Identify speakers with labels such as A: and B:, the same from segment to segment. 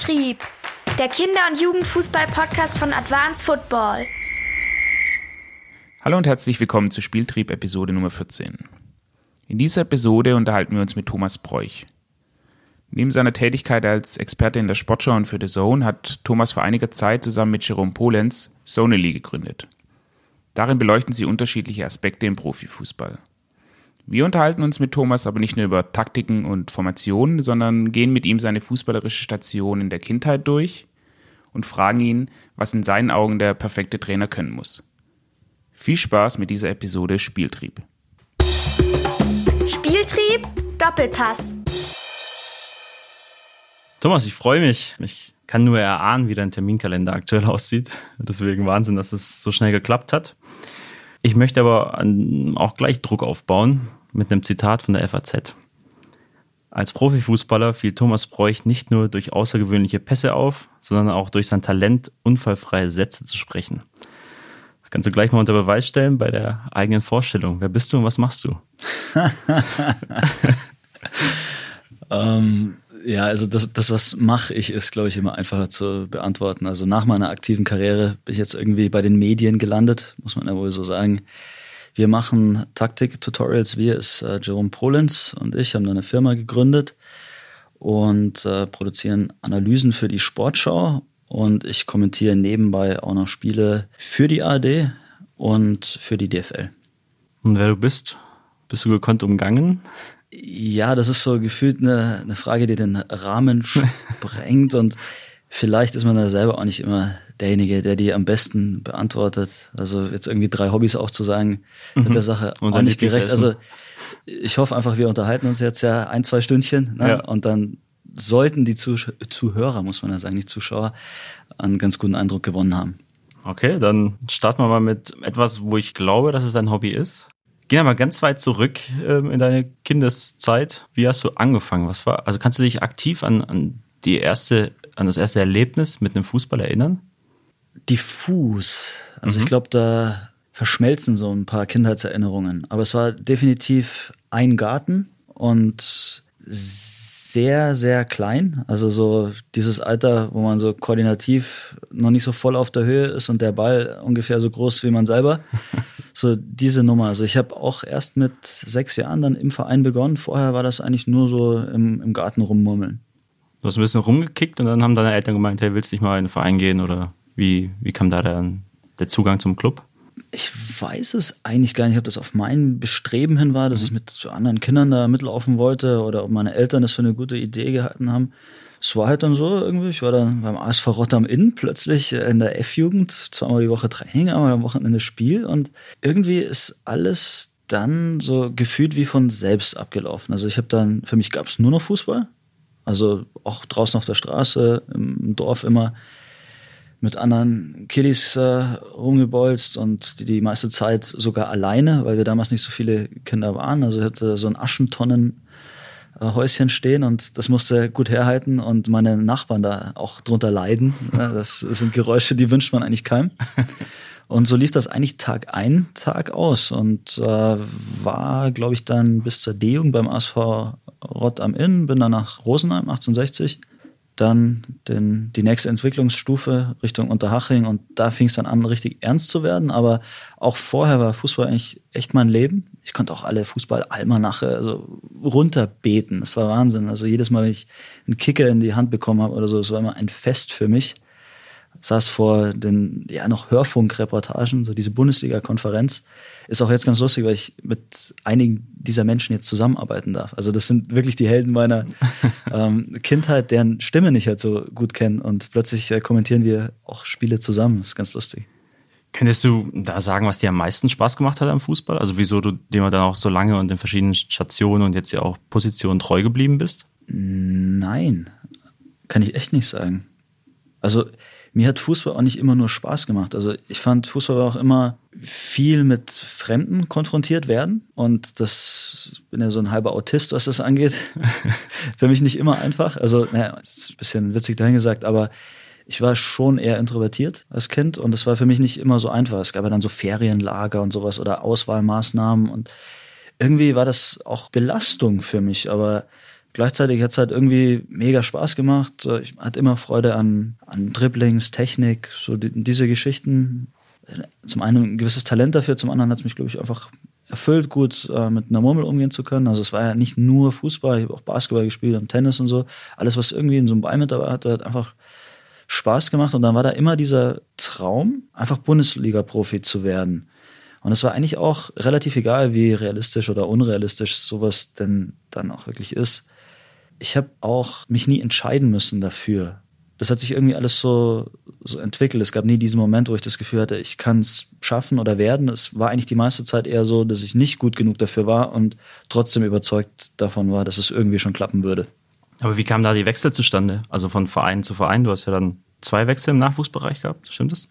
A: Spieltrieb, der Kinder- und Jugendfußball-Podcast von Advanced Football.
B: Hallo und herzlich willkommen zu Spieltrieb Episode Nummer 14. In dieser Episode unterhalten wir uns mit Thomas Bräuch. Neben seiner Tätigkeit als Experte in der Sportschau und für The Zone hat Thomas vor einiger Zeit zusammen mit Jerome Polenz Zonely gegründet. Darin beleuchten sie unterschiedliche Aspekte im Profifußball. Wir unterhalten uns mit Thomas aber nicht nur über Taktiken und Formationen, sondern gehen mit ihm seine fußballerische Station in der Kindheit durch und fragen ihn, was in seinen Augen der perfekte Trainer können muss. Viel Spaß mit dieser Episode Spieltrieb.
A: Spieltrieb, Doppelpass.
C: Thomas, ich freue mich. Ich kann nur erahnen, wie dein Terminkalender aktuell aussieht. Deswegen Wahnsinn, dass es so schnell geklappt hat. Ich möchte aber auch gleich Druck aufbauen mit einem Zitat von der FAZ. Als Profifußballer fiel Thomas Bräuch nicht nur durch außergewöhnliche Pässe auf, sondern auch durch sein Talent, unfallfreie Sätze zu sprechen. Das kannst du gleich mal unter Beweis stellen bei der eigenen Vorstellung. Wer bist du und was machst du?
D: ähm, ja, also das, das was mache ich, ist, glaube ich, immer einfacher zu beantworten. Also nach meiner aktiven Karriere bin ich jetzt irgendwie bei den Medien gelandet, muss man ja wohl so sagen. Wir machen Taktik-Tutorials. Wir ist äh, Jerome Polenz und ich haben da eine Firma gegründet und äh, produzieren Analysen für die Sportschau. Und ich kommentiere nebenbei auch noch Spiele für die ARD und für die DFL.
C: Und wer du bist? Bist du gekonnt umgangen?
D: Ja, das ist so gefühlt eine, eine Frage, die den Rahmen sprengt und vielleicht ist man da selber auch nicht immer derjenige, der die am besten beantwortet. Also jetzt irgendwie drei Hobbys aufzusagen, mhm. wird der Sache und auch nicht gerecht. Also ich hoffe einfach, wir unterhalten uns jetzt ja ein, zwei Stündchen ne? ja. und dann sollten die Zuh Zuhörer, muss man ja sagen, nicht Zuschauer, einen ganz guten Eindruck gewonnen haben.
C: Okay, dann starten wir mal mit etwas, wo ich glaube, dass es dein Hobby ist. Gehen wir mal ganz weit zurück ähm, in deine Kindeszeit. Wie hast du angefangen? Was war, also kannst du dich aktiv an, an die erste, an das erste Erlebnis mit einem Fußball erinnern?
D: Diffus. Also mhm. ich glaube, da verschmelzen so ein paar Kindheitserinnerungen. Aber es war definitiv ein Garten und sehr, sehr klein. Also so dieses Alter, wo man so koordinativ noch nicht so voll auf der Höhe ist und der Ball ungefähr so groß wie man selber. So diese Nummer. Also ich habe auch erst mit sechs Jahren dann im Verein begonnen. Vorher war das eigentlich nur so im, im Garten rummurmeln.
C: Du hast ein bisschen rumgekickt und dann haben deine Eltern gemeint, hey, willst du nicht mal in den Verein gehen oder? Wie, wie kam da der, der Zugang zum Club?
D: Ich weiß es eigentlich gar nicht, ob das auf mein Bestreben hin war, dass mhm. ich mit anderen Kindern da mitlaufen wollte oder ob meine Eltern das für eine gute Idee gehalten haben. Es war halt dann so irgendwie, ich war dann beim ASV Rotterdam Inn plötzlich in der F-Jugend, zweimal die Woche Training, einmal am Wochenende Spiel und irgendwie ist alles dann so gefühlt wie von selbst abgelaufen. Also ich habe dann, für mich gab es nur noch Fußball, also auch draußen auf der Straße, im Dorf immer mit anderen Kiddies äh, rumgebolzt und die, die meiste Zeit sogar alleine, weil wir damals nicht so viele Kinder waren. Also ich hatte so ein Aschentonnen äh, Häuschen stehen und das musste gut herhalten und meine Nachbarn da auch drunter leiden. Das sind Geräusche, die wünscht man eigentlich keinem. Und so lief das eigentlich Tag ein, Tag aus und äh, war, glaube ich, dann bis zur D-Jugend beim ASV Rott am Inn, bin dann nach Rosenheim 1860 dann den, die nächste Entwicklungsstufe Richtung Unterhaching und da fing es dann an, richtig ernst zu werden. Aber auch vorher war Fußball eigentlich echt mein Leben. Ich konnte auch alle Fußball-Almanache also runterbeten. Das war Wahnsinn. Also jedes Mal, wenn ich einen Kicker in die Hand bekommen habe oder so, es war immer ein Fest für mich saß vor den ja noch Hörfunkreportagen, so diese Bundesliga-Konferenz. Ist auch jetzt ganz lustig, weil ich mit einigen dieser Menschen jetzt zusammenarbeiten darf. Also das sind wirklich die Helden meiner ähm, Kindheit, deren Stimme nicht halt so gut kennen und plötzlich äh, kommentieren wir auch Spiele zusammen. Das ist ganz lustig.
C: Könntest du da sagen, was dir am meisten Spaß gemacht hat am Fußball? Also wieso du dem dann auch so lange und in verschiedenen Stationen und jetzt ja auch Positionen treu geblieben bist?
D: Nein, kann ich echt nicht sagen. Also mir hat Fußball auch nicht immer nur Spaß gemacht. Also ich fand Fußball war auch immer viel mit Fremden konfrontiert werden. Und das bin ja so ein halber Autist, was das angeht. Für mich nicht immer einfach. Also, naja, ist ein bisschen witzig dahingesagt, aber ich war schon eher introvertiert als Kind und das war für mich nicht immer so einfach. Es gab ja dann so Ferienlager und sowas oder Auswahlmaßnahmen und irgendwie war das auch Belastung für mich, aber gleichzeitig hat es halt irgendwie mega Spaß gemacht. Ich hatte immer Freude an, an Dribblings, Technik, so die, diese Geschichten. Zum einen ein gewisses Talent dafür, zum anderen hat es mich, glaube ich, einfach erfüllt, gut äh, mit einer Murmel umgehen zu können. Also es war ja nicht nur Fußball, ich habe auch Basketball gespielt und Tennis und so. Alles, was irgendwie in so einem Ball mit dabei hatte, hat einfach Spaß gemacht. Und dann war da immer dieser Traum, einfach Bundesliga-Profi zu werden. Und es war eigentlich auch relativ egal, wie realistisch oder unrealistisch sowas denn dann auch wirklich ist. Ich habe auch mich nie entscheiden müssen dafür. Das hat sich irgendwie alles so, so entwickelt. Es gab nie diesen Moment, wo ich das Gefühl hatte, ich kann es schaffen oder werden. Es war eigentlich die meiste Zeit eher so, dass ich nicht gut genug dafür war und trotzdem überzeugt davon war, dass es irgendwie schon klappen würde.
C: Aber wie kam da die Wechsel zustande? Also von Verein zu Verein? Du hast ja dann zwei Wechsel im Nachwuchsbereich gehabt, stimmt das?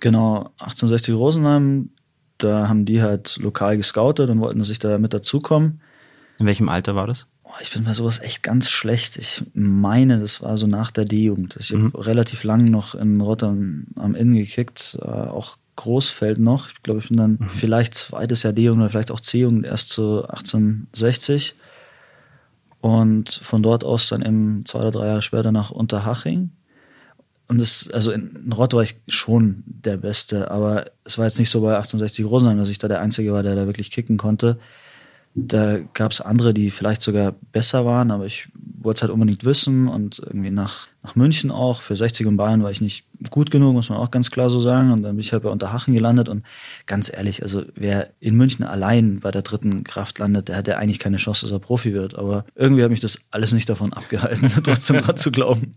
D: Genau, 1860 Rosenheim, da haben die halt lokal gescoutet und wollten sich da mit dazukommen.
C: In welchem Alter war das?
D: Ich bin bei sowas echt ganz schlecht. Ich meine, das war so nach der D-Jugend. Ich mhm. habe relativ lang noch in Rotterdam am Inn gekickt, äh, auch Großfeld noch. Ich glaube, ich bin dann mhm. vielleicht zweites Jahr D-Jugend oder vielleicht auch C-Jugend erst zu 1860. Und von dort aus dann eben zwei oder drei Jahre später nach Unterhaching. Und das, also in Rott war ich schon der Beste, aber es war jetzt nicht so bei 1860 Rosenheim, dass ich da der Einzige war, der da wirklich kicken konnte. Da gab es andere, die vielleicht sogar besser waren, aber ich wollte es halt unbedingt wissen und irgendwie nach, nach München auch. Für 60 und Bayern war ich nicht gut genug, muss man auch ganz klar so sagen. Und dann bin ich halt bei Unterhachen gelandet und ganz ehrlich, also wer in München allein bei der dritten Kraft landet, der hat ja eigentlich keine Chance, dass er Profi wird. Aber irgendwie hat mich das alles nicht davon abgehalten, trotzdem dran zu glauben.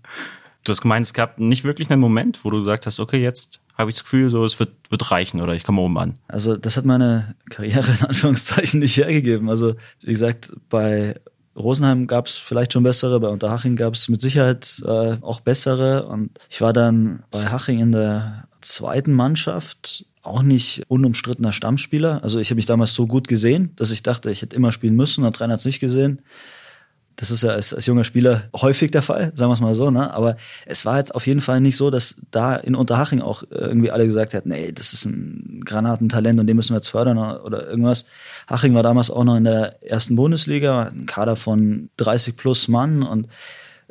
C: Du hast gemeint, es gab nicht wirklich einen Moment, wo du gesagt hast, okay, jetzt habe ich das Gefühl, so es wird, wird reichen oder ich komme oben an.
D: Also das hat meine Karriere in Anführungszeichen nicht hergegeben. Also wie gesagt, bei Rosenheim gab es vielleicht schon bessere, bei Unterhaching gab es mit Sicherheit äh, auch bessere. Und ich war dann bei Haching in der zweiten Mannschaft auch nicht unumstrittener Stammspieler. Also ich habe mich damals so gut gesehen, dass ich dachte, ich hätte immer spielen müssen. Der Trainer hat es nicht gesehen. Das ist ja als, als junger Spieler häufig der Fall, sagen wir es mal so. Ne? Aber es war jetzt auf jeden Fall nicht so, dass da in Unterhaching auch irgendwie alle gesagt hätten, nee, das ist ein Granatentalent und den müssen wir jetzt fördern oder irgendwas. Haching war damals auch noch in der ersten Bundesliga, ein Kader von 30 plus Mann und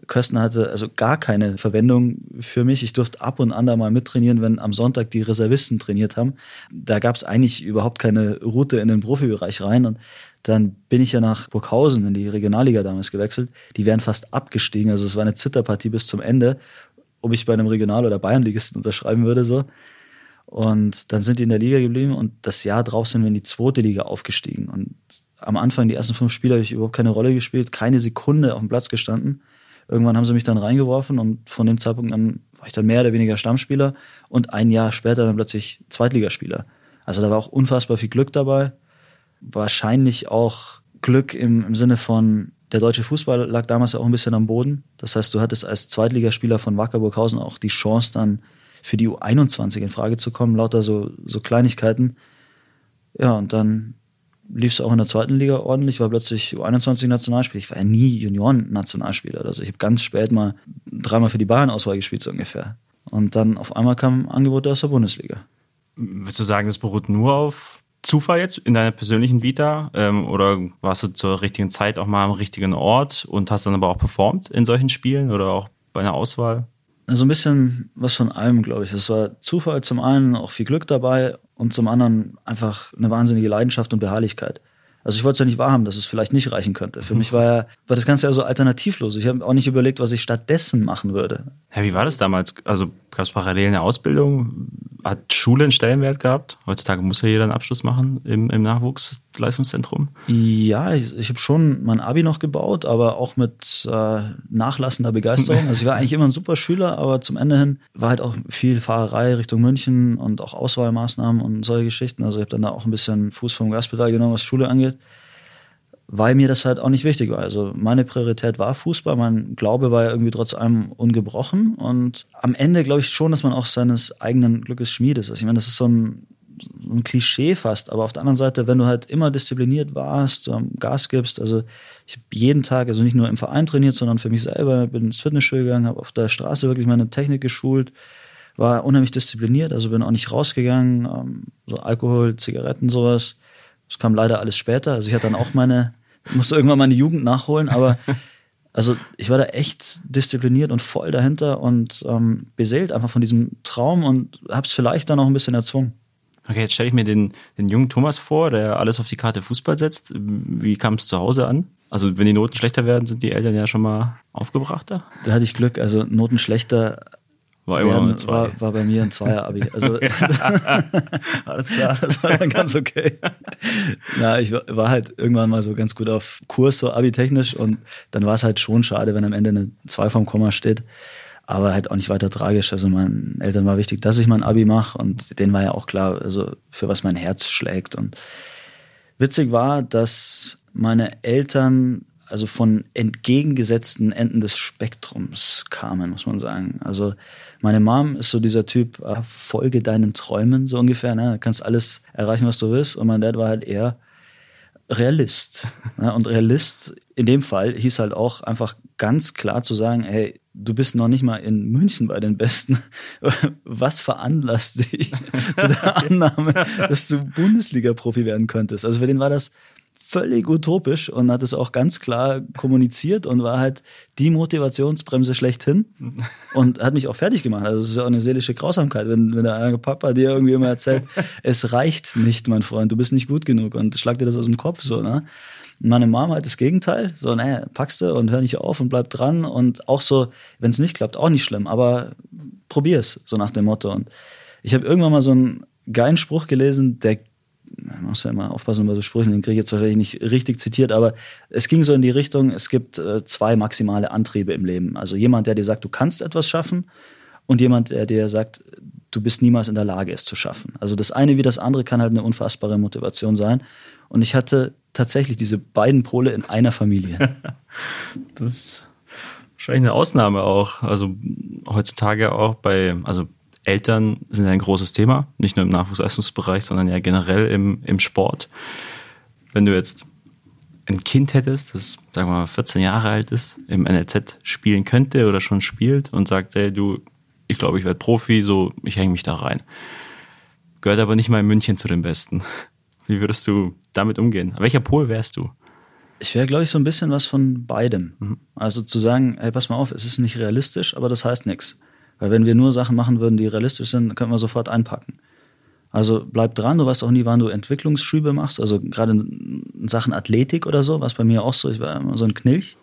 D: Köstner hatte also gar keine Verwendung für mich. Ich durfte ab und an da mal mittrainieren, wenn am Sonntag die Reservisten trainiert haben. Da gab es eigentlich überhaupt keine Route in den Profibereich rein. Und dann bin ich ja nach Burghausen in die Regionalliga damals gewechselt. Die wären fast abgestiegen. Also es war eine Zitterpartie bis zum Ende, ob ich bei einem Regional- oder Bayernligisten unterschreiben würde. so. Und dann sind die in der Liga geblieben und das Jahr drauf sind wir in die zweite Liga aufgestiegen. Und am Anfang, die ersten fünf Spiele, habe ich überhaupt keine Rolle gespielt, keine Sekunde auf dem Platz gestanden. Irgendwann haben sie mich dann reingeworfen und von dem Zeitpunkt an war ich dann mehr oder weniger Stammspieler und ein Jahr später dann plötzlich Zweitligaspieler. Also da war auch unfassbar viel Glück dabei wahrscheinlich auch Glück im, im Sinne von, der deutsche Fußball lag damals ja auch ein bisschen am Boden. Das heißt, du hattest als Zweitligaspieler von Wacker Burghausen auch die Chance dann für die U21 in Frage zu kommen, lauter so, so Kleinigkeiten. Ja, und dann lief es auch in der zweiten Liga ordentlich, war plötzlich U21-Nationalspieler. Ich war ja nie Junioren-Nationalspieler. Also ich habe ganz spät mal dreimal für die Bayern-Auswahl gespielt, so ungefähr. Und dann auf einmal kam ein Angebot aus der Bundesliga.
C: Würdest du sagen, das beruht nur auf Zufall jetzt in deiner persönlichen Vita ähm, oder warst du zur richtigen Zeit auch mal am richtigen Ort und hast dann aber auch performt in solchen Spielen oder auch bei einer Auswahl?
D: So also ein bisschen was von allem, glaube ich. Es war Zufall zum einen, auch viel Glück dabei und zum anderen einfach eine wahnsinnige Leidenschaft und Beharrlichkeit. Also ich wollte es ja nicht wahrhaben, dass es vielleicht nicht reichen könnte. Für mich war ja, war das Ganze ja so alternativlos. Ich habe auch nicht überlegt, was ich stattdessen machen würde.
C: Ja, wie war das damals? Also gab es parallel eine Ausbildung? Hat Schule einen Stellenwert gehabt? Heutzutage muss ja jeder einen Abschluss machen im, im Nachwuchsleistungszentrum.
D: Ja, ich, ich habe schon mein Abi noch gebaut, aber auch mit äh, nachlassender Begeisterung. Also ich war eigentlich immer ein super Schüler, aber zum Ende hin war halt auch viel Fahrerei Richtung München und auch Auswahlmaßnahmen und solche Geschichten. Also ich habe dann da auch ein bisschen Fuß vom Gaspedal genommen, was Schule angeht weil mir das halt auch nicht wichtig war. Also meine Priorität war Fußball, mein Glaube war ja irgendwie trotz allem ungebrochen und am Ende glaube ich schon, dass man auch seines eigenen Glückes Schmied ist. Also ich meine, das ist so ein, ein Klischee fast, aber auf der anderen Seite, wenn du halt immer diszipliniert warst, ähm, Gas gibst, also ich habe jeden Tag, also nicht nur im Verein trainiert, sondern für mich selber, bin ins Fitnessstudio gegangen, habe auf der Straße wirklich meine Technik geschult, war unheimlich diszipliniert, also bin auch nicht rausgegangen, ähm, so Alkohol, Zigaretten, sowas das kam leider alles später. Also ich hatte dann auch meine, musste irgendwann meine Jugend nachholen, aber also ich war da echt diszipliniert und voll dahinter und ähm, beseelt einfach von diesem Traum und hab's vielleicht dann auch ein bisschen erzwungen.
C: Okay, jetzt stelle ich mir den, den jungen Thomas vor, der alles auf die Karte Fußball setzt. Wie kam es zu Hause an? Also wenn die Noten schlechter werden, sind die Eltern ja schon mal aufgebrachter?
D: Da hatte ich Glück. Also Noten schlechter
C: war immer
D: werden,
C: eine zwei.
D: war, war bei mir ein Zweier-Abi. Also
C: Alles klar.
D: das war dann ganz okay. Na, ich war war halt irgendwann mal so ganz gut auf Kurs, so Abi-technisch und dann war es halt schon schade, wenn am Ende eine 2 vom Komma steht. Aber halt auch nicht weiter tragisch. Also meinen Eltern war wichtig, dass ich mein Abi mache und denen war ja auch klar, also für was mein Herz schlägt. Und witzig war, dass meine Eltern also von entgegengesetzten Enden des Spektrums kamen, muss man sagen. Also meine Mom ist so dieser Typ, äh, folge deinen Träumen, so ungefähr, ne? Du kannst alles erreichen, was du willst. Und mein Dad war halt eher Realist. Ne? Und Realist in dem Fall hieß halt auch einfach ganz klar zu sagen, hey, du bist noch nicht mal in München bei den Besten. Was veranlasst dich zu der Annahme, dass du Bundesliga-Profi werden könntest? Also für den war das völlig utopisch und hat es auch ganz klar kommuniziert und war halt die Motivationsbremse schlechthin und hat mich auch fertig gemacht. Also es ist ja auch eine seelische Grausamkeit, wenn, wenn der Papa dir irgendwie immer erzählt, es reicht nicht, mein Freund, du bist nicht gut genug und schlag dir das aus dem Kopf so, ne? Meine Mom halt das Gegenteil, so, naja, packst du und hör nicht auf und bleib dran und auch so, wenn es nicht klappt, auch nicht schlimm, aber probier's, so nach dem Motto. Und ich habe irgendwann mal so einen geilen Spruch gelesen, der man muss ja immer aufpassen bei so Sprüchen, den kriege ich jetzt wahrscheinlich nicht richtig zitiert, aber es ging so in die Richtung, es gibt äh, zwei maximale Antriebe im Leben. Also jemand, der dir sagt, du kannst etwas schaffen und jemand, der dir sagt, du bist niemals in der Lage, es zu schaffen. Also das eine wie das andere kann halt eine unfassbare Motivation sein. Und ich hatte tatsächlich diese beiden Pole in einer Familie.
C: Das ist wahrscheinlich eine Ausnahme auch. Also heutzutage auch bei, also Eltern sind ein großes Thema, nicht nur im Nachwuchsleistungsbereich, sondern ja generell im, im Sport. Wenn du jetzt ein Kind hättest, das sagen wir mal 14 Jahre alt ist, im NLZ spielen könnte oder schon spielt und sagt, hey, du, ich glaube, ich werde Profi, so, ich hänge mich da rein. Gehört aber nicht mal in München zu den Besten. Wie würdest du damit umgehen? Welcher Pol wärst du?
D: Ich wäre, glaube ich, so ein bisschen was von beidem. Also zu sagen, hey, pass mal auf, es ist nicht realistisch, aber das heißt nichts. Weil wenn wir nur Sachen machen würden, die realistisch sind, könnten wir sofort einpacken. Also bleib dran, du weißt auch nie, wann du Entwicklungsschübe machst. Also gerade in Sachen Athletik oder so, war es bei mir auch so. Ich war immer so ein Knilch.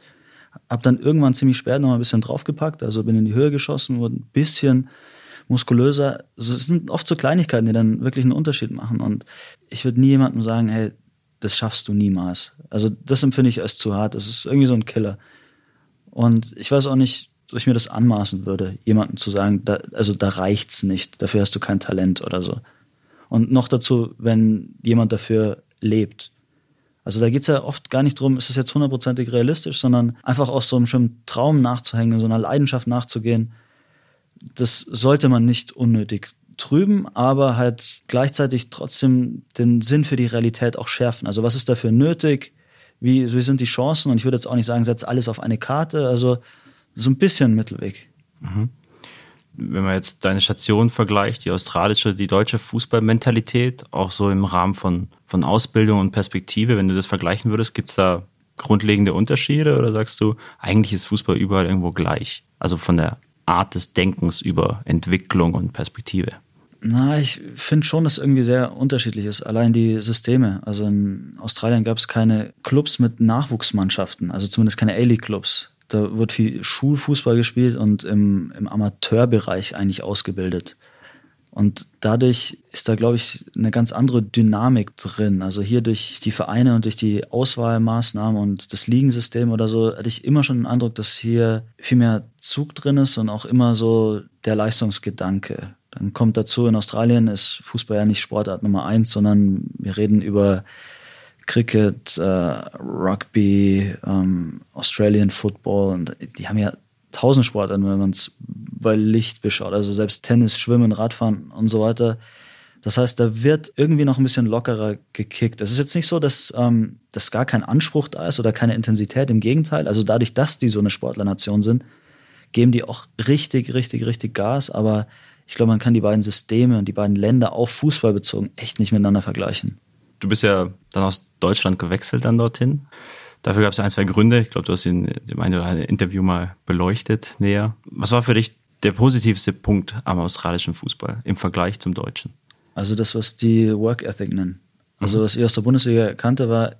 D: Hab dann irgendwann ziemlich spät noch mal ein bisschen draufgepackt, also bin in die Höhe geschossen, wurde ein bisschen muskulöser. Es sind oft so Kleinigkeiten, die dann wirklich einen Unterschied machen. Und ich würde nie jemandem sagen, hey, das schaffst du niemals. Also das empfinde ich als zu hart. Das ist irgendwie so ein Killer. Und ich weiß auch nicht, ob ich mir das anmaßen würde, jemandem zu sagen, da, also da reicht's nicht, dafür hast du kein Talent oder so. Und noch dazu, wenn jemand dafür lebt. Also da geht's ja oft gar nicht drum, ist es jetzt hundertprozentig realistisch, sondern einfach aus so einem schönen Traum nachzuhängen, so einer Leidenschaft nachzugehen. Das sollte man nicht unnötig trüben, aber halt gleichzeitig trotzdem den Sinn für die Realität auch schärfen. Also was ist dafür nötig? Wie, wie sind die Chancen? Und ich würde jetzt auch nicht sagen, setz alles auf eine Karte. Also so ein bisschen Mittelweg.
C: Wenn man jetzt deine Station vergleicht, die australische, die deutsche Fußballmentalität, auch so im Rahmen von, von Ausbildung und Perspektive, wenn du das vergleichen würdest, gibt es da grundlegende Unterschiede oder sagst du, eigentlich ist Fußball überall irgendwo gleich? Also von der Art des Denkens über Entwicklung und Perspektive.
D: Na, ich finde schon, dass irgendwie sehr unterschiedlich ist. Allein die Systeme. Also in Australien gab es keine Clubs mit Nachwuchsmannschaften, also zumindest keine A-League-Clubs. Da wird viel Schulfußball gespielt und im, im Amateurbereich eigentlich ausgebildet. Und dadurch ist da, glaube ich, eine ganz andere Dynamik drin. Also hier durch die Vereine und durch die Auswahlmaßnahmen und das Ligensystem oder so, hatte ich immer schon den Eindruck, dass hier viel mehr Zug drin ist und auch immer so der Leistungsgedanke. Dann kommt dazu, in Australien ist Fußball ja nicht Sportart Nummer eins, sondern wir reden über Cricket, äh, Rugby, ähm, Australian Football und die haben ja tausend Sportarten, wenn man es bei Licht beschaut. Also selbst Tennis, Schwimmen, Radfahren und so weiter. Das heißt, da wird irgendwie noch ein bisschen lockerer gekickt. Es ist jetzt nicht so, dass, ähm, dass gar kein Anspruch da ist oder keine Intensität. Im Gegenteil, also dadurch, dass die so eine Sportlernation sind, geben die auch richtig, richtig, richtig Gas. Aber ich glaube, man kann die beiden Systeme und die beiden Länder auf Fußball bezogen echt nicht miteinander vergleichen.
C: Du bist ja dann aus Deutschland gewechselt dann dorthin. Dafür gab es ein, zwei Gründe. Ich glaube, du hast in dem einen oder anderen Interview mal beleuchtet näher. Was war für dich der positivste Punkt am australischen Fußball im Vergleich zum deutschen?
D: Also das, was die Work Ethic nennen. Also mhm. was ich aus der Bundesliga kannte, war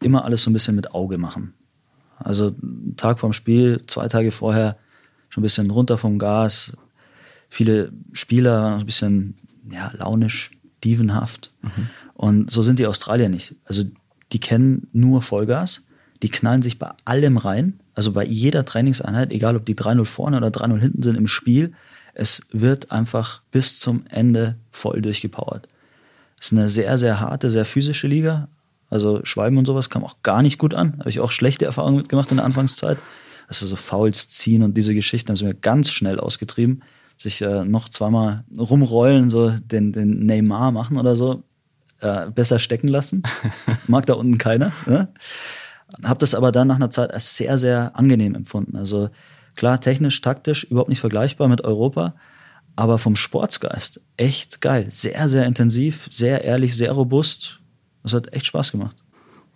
D: immer alles so ein bisschen mit Auge machen. Also Tag vorm Spiel, zwei Tage vorher schon ein bisschen runter vom Gas. Viele Spieler waren ein bisschen ja, launisch, dievenhaft. Mhm. Und so sind die Australier nicht. Also die kennen nur Vollgas. Die knallen sich bei allem rein. Also bei jeder Trainingseinheit, egal ob die 3-0 vorne oder 3-0 hinten sind im Spiel, es wird einfach bis zum Ende voll durchgepowert. Es ist eine sehr, sehr harte, sehr physische Liga. Also Schwalben und sowas kam auch gar nicht gut an. Habe ich auch schlechte Erfahrungen mitgemacht in der Anfangszeit. Also so Fouls ziehen und diese Geschichten haben sie mir ganz schnell ausgetrieben. Sich äh, noch zweimal rumrollen, so den, den Neymar machen oder so. Äh, besser stecken lassen. Mag da unten keiner. Ne? Habe das aber dann nach einer Zeit als sehr, sehr angenehm empfunden. Also klar, technisch, taktisch überhaupt nicht vergleichbar mit Europa, aber vom Sportsgeist echt geil. Sehr, sehr intensiv, sehr ehrlich, sehr robust. Das hat echt Spaß gemacht.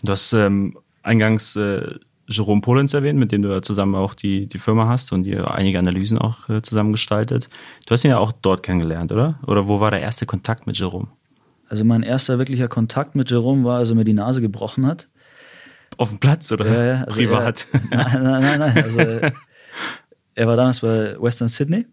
C: Du hast ähm, eingangs äh, Jerome Polenz erwähnt, mit dem du ja zusammen auch die, die Firma hast und ihr einige Analysen auch äh, zusammen gestaltet. Du hast ihn ja auch dort kennengelernt, oder? Oder wo war der erste Kontakt mit Jerome?
D: Also mein erster wirklicher Kontakt mit Jerome war, als er mir die Nase gebrochen hat.
C: Auf dem Platz oder
D: ja, ja, also
C: privat?
D: Er, nein, nein, nein. Also er war damals bei Western Sydney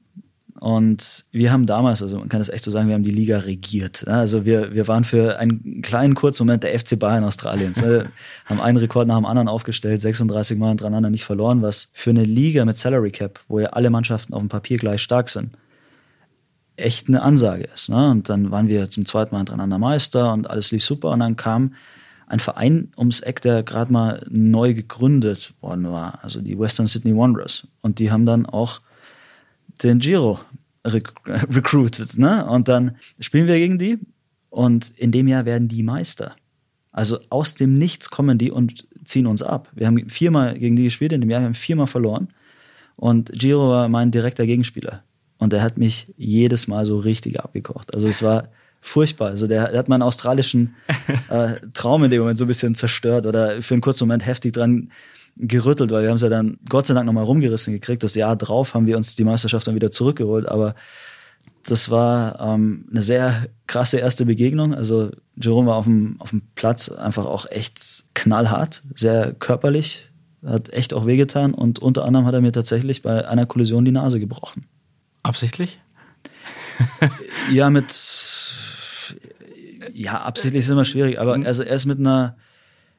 D: und wir haben damals, also man kann das echt so sagen, wir haben die Liga regiert. Also wir, wir waren für einen kleinen kurzen Moment der FC Bayern Australiens. Ne? haben einen Rekord nach dem anderen aufgestellt, 36 Mal hintereinander nicht verloren, was für eine Liga mit Salary Cap, wo ja alle Mannschaften auf dem Papier gleich stark sind, echt eine Ansage ist. Ne? Und dann waren wir zum zweiten Mal hintereinander Meister und alles lief super. Und dann kam ein Verein ums Eck, der gerade mal neu gegründet worden war, also die Western Sydney Wanderers. Und die haben dann auch den Giro rec recruited. Ne? Und dann spielen wir gegen die und in dem Jahr werden die Meister. Also aus dem Nichts kommen die und ziehen uns ab. Wir haben viermal gegen die gespielt, in dem Jahr wir haben viermal verloren. Und Giro war mein direkter Gegenspieler. Und er hat mich jedes Mal so richtig abgekocht. Also es war furchtbar. Also der, der hat meinen australischen äh, Traum in dem Moment so ein bisschen zerstört oder für einen kurzen Moment heftig dran gerüttelt, weil wir haben es ja dann Gott sei Dank nochmal rumgerissen gekriegt. Das Jahr drauf haben wir uns die Meisterschaft dann wieder zurückgeholt, aber das war ähm, eine sehr krasse erste Begegnung. Also Jerome war auf dem, auf dem Platz einfach auch echt knallhart, sehr körperlich, hat echt auch wehgetan und unter anderem hat er mir tatsächlich bei einer Kollision die Nase gebrochen.
C: Absichtlich?
D: ja, mit ja, absichtlich ist immer schwierig, aber also er ist mit einer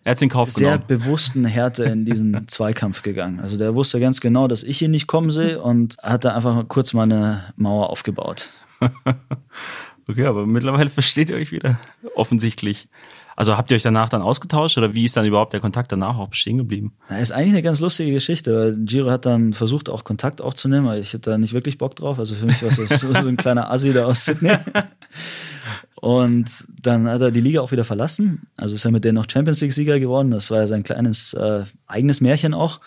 C: er hat's in Kauf
D: sehr
C: genommen.
D: bewussten Härte in diesen Zweikampf gegangen. Also der wusste ganz genau, dass ich ihn nicht kommen sehe und hat da einfach kurz mal eine Mauer aufgebaut.
C: okay, aber mittlerweile versteht ihr euch wieder. Offensichtlich. Also habt ihr euch danach dann ausgetauscht oder wie ist dann überhaupt der Kontakt danach auch bestehen geblieben?
D: Das ist eigentlich eine ganz lustige Geschichte, weil Giro hat dann versucht, auch Kontakt aufzunehmen, aber ich hatte da nicht wirklich Bock drauf. Also für mich war es so, so ein kleiner Assi da aus Sydney. Und dann hat er die Liga auch wieder verlassen. Also ist er mit denen noch Champions League-Sieger geworden. Das war ja sein kleines äh, eigenes Märchen auch.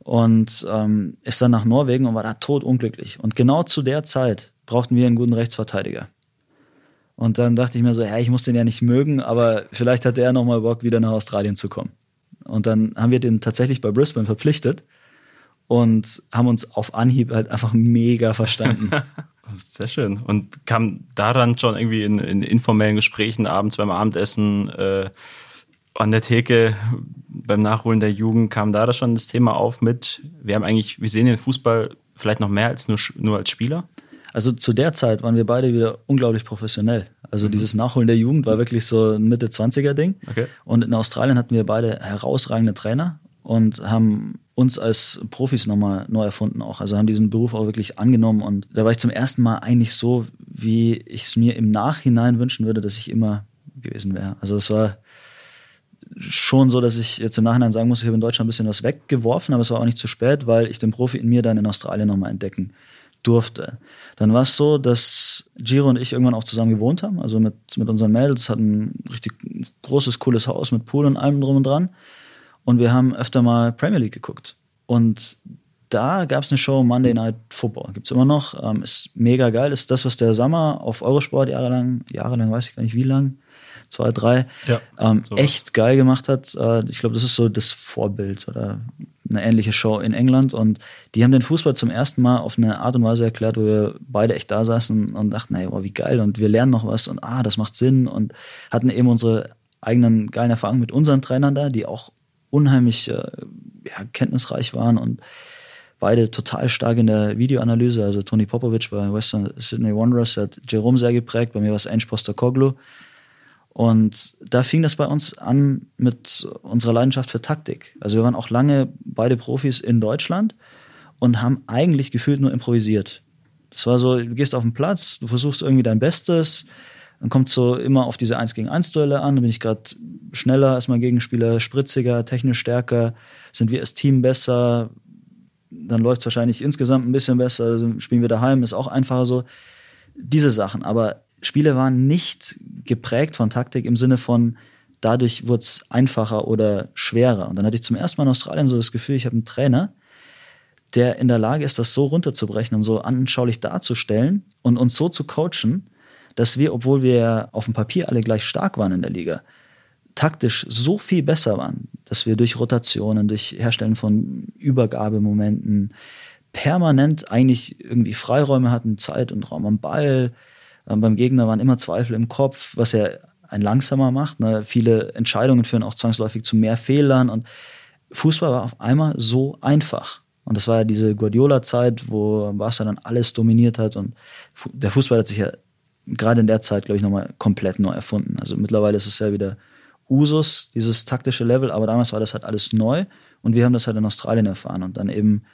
D: Und ähm, ist dann nach Norwegen und war da totunglücklich. Und genau zu der Zeit brauchten wir einen guten Rechtsverteidiger. Und dann dachte ich mir so, ja, ich muss den ja nicht mögen, aber vielleicht hat er nochmal Bock, wieder nach Australien zu kommen. Und dann haben wir den tatsächlich bei Brisbane verpflichtet und haben uns auf Anhieb halt einfach mega verstanden.
C: Sehr schön. Und kam daran schon irgendwie in, in informellen Gesprächen abends beim Abendessen äh, an der Theke beim Nachholen der Jugend kam da schon das Thema auf mit, wir haben eigentlich, wir sehen den Fußball vielleicht noch mehr als nur, nur als Spieler?
D: Also zu der Zeit waren wir beide wieder unglaublich professionell. Also mhm. dieses Nachholen der Jugend war wirklich so ein Mitte-20er-Ding.
C: Okay.
D: Und in Australien hatten wir beide herausragende Trainer und haben uns als Profis nochmal neu erfunden auch. Also haben diesen Beruf auch wirklich angenommen und da war ich zum ersten Mal eigentlich so, wie ich es mir im Nachhinein wünschen würde, dass ich immer gewesen wäre. Also es war schon so, dass ich jetzt im Nachhinein sagen muss, ich habe in Deutschland ein bisschen was weggeworfen, aber es war auch nicht zu spät, weil ich den Profi in mir dann in Australien nochmal entdecken durfte. Dann war es so, dass Giro und ich irgendwann auch zusammen gewohnt haben, also mit, mit unseren Mädels, hatten ein richtig großes, cooles Haus mit Pool und allem drum und dran. Und wir haben öfter mal Premier League geguckt. Und da gab es eine Show Monday Night Football. Gibt es immer noch. Ähm, ist mega geil. Ist das, was der Sommer auf Eurosport jahrelang, jahrelang weiß ich gar nicht wie lang, 2, 3,
C: Ja,
D: ähm, echt geil gemacht hat. Äh, ich glaube, das ist so das Vorbild oder eine ähnliche Show in England. Und die haben den Fußball zum ersten Mal auf eine Art und Weise erklärt, wo wir beide echt da saßen und dachten, hey, wow, wie geil und wir lernen noch was und ah, das macht Sinn und hatten eben unsere eigenen geilen Erfahrungen mit unseren Trainern da, die auch unheimlich äh, ja, kenntnisreich waren und beide total stark in der Videoanalyse. Also Tony Popovic bei Western Sydney Wanderers der hat Jerome sehr geprägt, bei mir war es Ange Postecoglou. Und da fing das bei uns an mit unserer Leidenschaft für Taktik. Also wir waren auch lange beide Profis in Deutschland und haben eigentlich gefühlt nur improvisiert. Das war so, du gehst auf den Platz, du versuchst irgendwie dein Bestes, dann kommt so immer auf diese 1 gegen 1 Duelle an, dann bin ich gerade schneller als mein Gegenspieler, spritziger, technisch stärker, sind wir als Team besser, dann läuft es wahrscheinlich insgesamt ein bisschen besser, also spielen wir daheim, ist auch einfacher so. Diese Sachen, aber Spiele waren nicht geprägt von Taktik im Sinne von, dadurch wurde es einfacher oder schwerer. Und dann hatte ich zum ersten Mal in Australien so das Gefühl, ich habe einen Trainer, der in der Lage ist, das so runterzubrechen und so anschaulich darzustellen und uns so zu coachen, dass wir, obwohl wir auf dem Papier alle gleich stark waren in der Liga, taktisch so viel besser waren, dass wir durch Rotationen, durch Herstellen von Übergabemomenten permanent eigentlich irgendwie Freiräume hatten, Zeit und Raum am Ball. Ähm, beim Gegner waren immer Zweifel im Kopf, was ja ein langsamer macht. Ne? Viele Entscheidungen führen auch zwangsläufig zu mehr Fehlern und Fußball war auf einmal so einfach. Und das war ja diese Guardiola-Zeit, wo Barca dann alles dominiert hat und der Fußball hat sich ja gerade in der Zeit, glaube ich, nochmal komplett neu erfunden. Also mittlerweile ist es ja wieder Usus, dieses taktische Level, aber damals war das halt alles neu und wir haben das halt in Australien erfahren und dann eben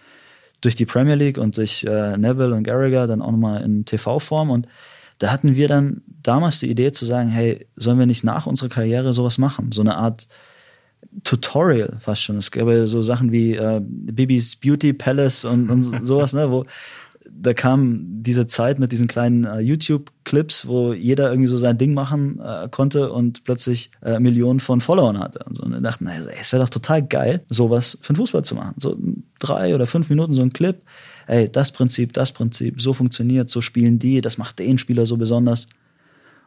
D: durch die Premier League und durch äh, Neville und Gallagher dann auch nochmal in TV-Form und da hatten wir dann damals die Idee zu sagen, hey, sollen wir nicht nach unserer Karriere sowas machen? So eine Art Tutorial fast schon. Es gäbe so Sachen wie äh, Bibis Beauty Palace und, und so- sowas, ne, wo da kam diese Zeit mit diesen kleinen äh, YouTube-Clips, wo jeder irgendwie so sein Ding machen äh, konnte und plötzlich äh, Millionen von Followern hatte. Und, so. und wir dachten, ey, es wäre doch total geil, sowas für den Fußball zu machen. So drei oder fünf Minuten so ein Clip. Ey, das Prinzip, das Prinzip, so funktioniert, so spielen die, das macht den Spieler so besonders.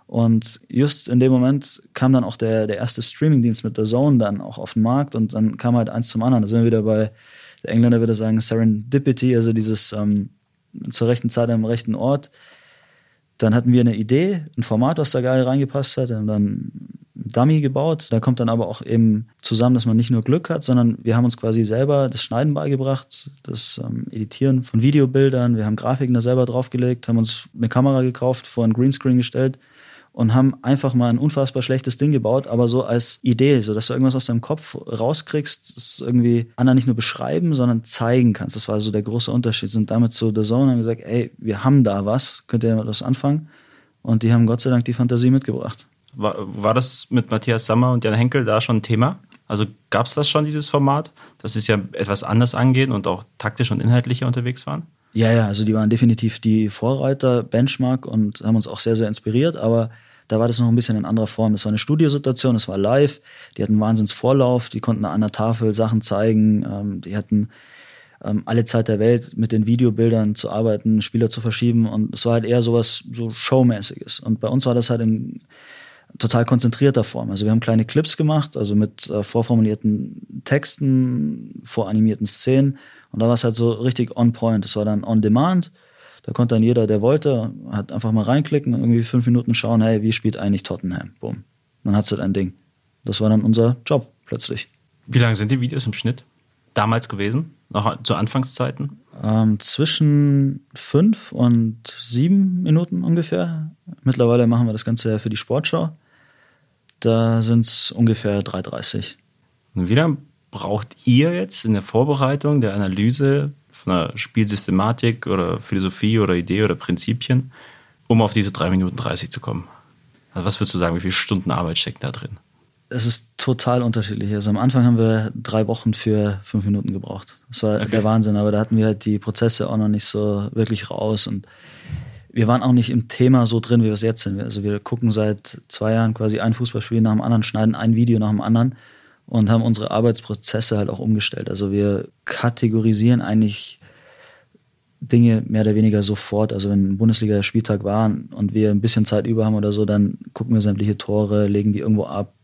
D: Und just in dem Moment kam dann auch der, der erste Streamingdienst mit der Zone dann auch auf den Markt und dann kam halt eins zum anderen. Da sind wir wieder bei, der Engländer würde sagen, Serendipity, also dieses ähm, zur rechten Zeit am rechten Ort. Dann hatten wir eine Idee, ein Format, was da geil reingepasst hat, und dann Dummy gebaut. Da kommt dann aber auch eben zusammen, dass man nicht nur Glück hat, sondern wir haben uns quasi selber das Schneiden beigebracht, das ähm, Editieren von Videobildern. Wir haben Grafiken da selber draufgelegt, haben uns eine Kamera gekauft, vor ein Greenscreen gestellt und haben einfach mal ein unfassbar schlechtes Ding gebaut, aber so als Idee, so dass du irgendwas aus deinem Kopf rauskriegst, das irgendwie anderen nicht nur beschreiben, sondern zeigen kannst. Das war so der große Unterschied. Sind damit zu The Zone und haben gesagt, ey, wir haben da was, könnt ihr was anfangen? Und die haben Gott sei Dank die Fantasie mitgebracht.
C: War, war das mit Matthias Sammer und Jan Henkel da schon ein Thema? Also gab es das schon, dieses Format, dass es ja etwas anders angehen und auch taktisch und inhaltlicher unterwegs waren?
D: Ja, ja, also die waren definitiv die Vorreiter, Benchmark und haben uns auch sehr, sehr inspiriert, aber da war das noch ein bisschen in anderer Form. Das war eine Studiosituation, es war live, die hatten Wahnsinnsvorlauf, die konnten an der Tafel Sachen zeigen, ähm, die hatten ähm, alle Zeit der Welt mit den Videobildern zu arbeiten, Spieler zu verschieben und es war halt eher sowas so Showmäßiges. Und bei uns war das halt in total konzentrierter Form. Also wir haben kleine Clips gemacht, also mit äh, vorformulierten Texten, voranimierten Szenen und da war es halt so richtig on point. Das war dann on demand. Da konnte dann jeder, der wollte, hat einfach mal reinklicken, irgendwie fünf Minuten schauen, hey, wie spielt eigentlich Tottenham? Boom. Dann hat's halt ein Ding. Das war dann unser Job plötzlich.
C: Wie lang sind die Videos im Schnitt damals gewesen? Noch zu Anfangszeiten?
D: Ähm, zwischen fünf und sieben Minuten ungefähr. Mittlerweile machen wir das Ganze ja für die Sportschau. Da sind's ungefähr 3,30.
C: Und wie lange braucht ihr jetzt in der Vorbereitung, der Analyse von einer Spielsystematik oder Philosophie oder Idee oder Prinzipien, um auf diese 3 Minuten 30 zu kommen? Also was würdest du sagen, wie viele Stunden Arbeit steckt da drin?
D: Es ist total unterschiedlich. Also am Anfang haben wir drei Wochen für fünf Minuten gebraucht. Das war
C: Okay.
D: der Wahnsinn, aber da hatten wir halt die Prozesse auch noch nicht so wirklich raus und wir waren auch nicht im Thema so drin, wie wir es jetzt sind. Also wir gucken seit zwei Jahren quasi ein Fußballspiel nach dem anderen, schneiden ein Video nach dem anderen und haben unsere Arbeitsprozesse halt auch umgestellt. Also wir kategorisieren eigentlich Dinge mehr oder weniger sofort. Also wenn ein Bundesliga-Spieltag war und wir ein bisschen Zeit über haben oder so, dann gucken wir sämtliche Tore, legen die irgendwo ab,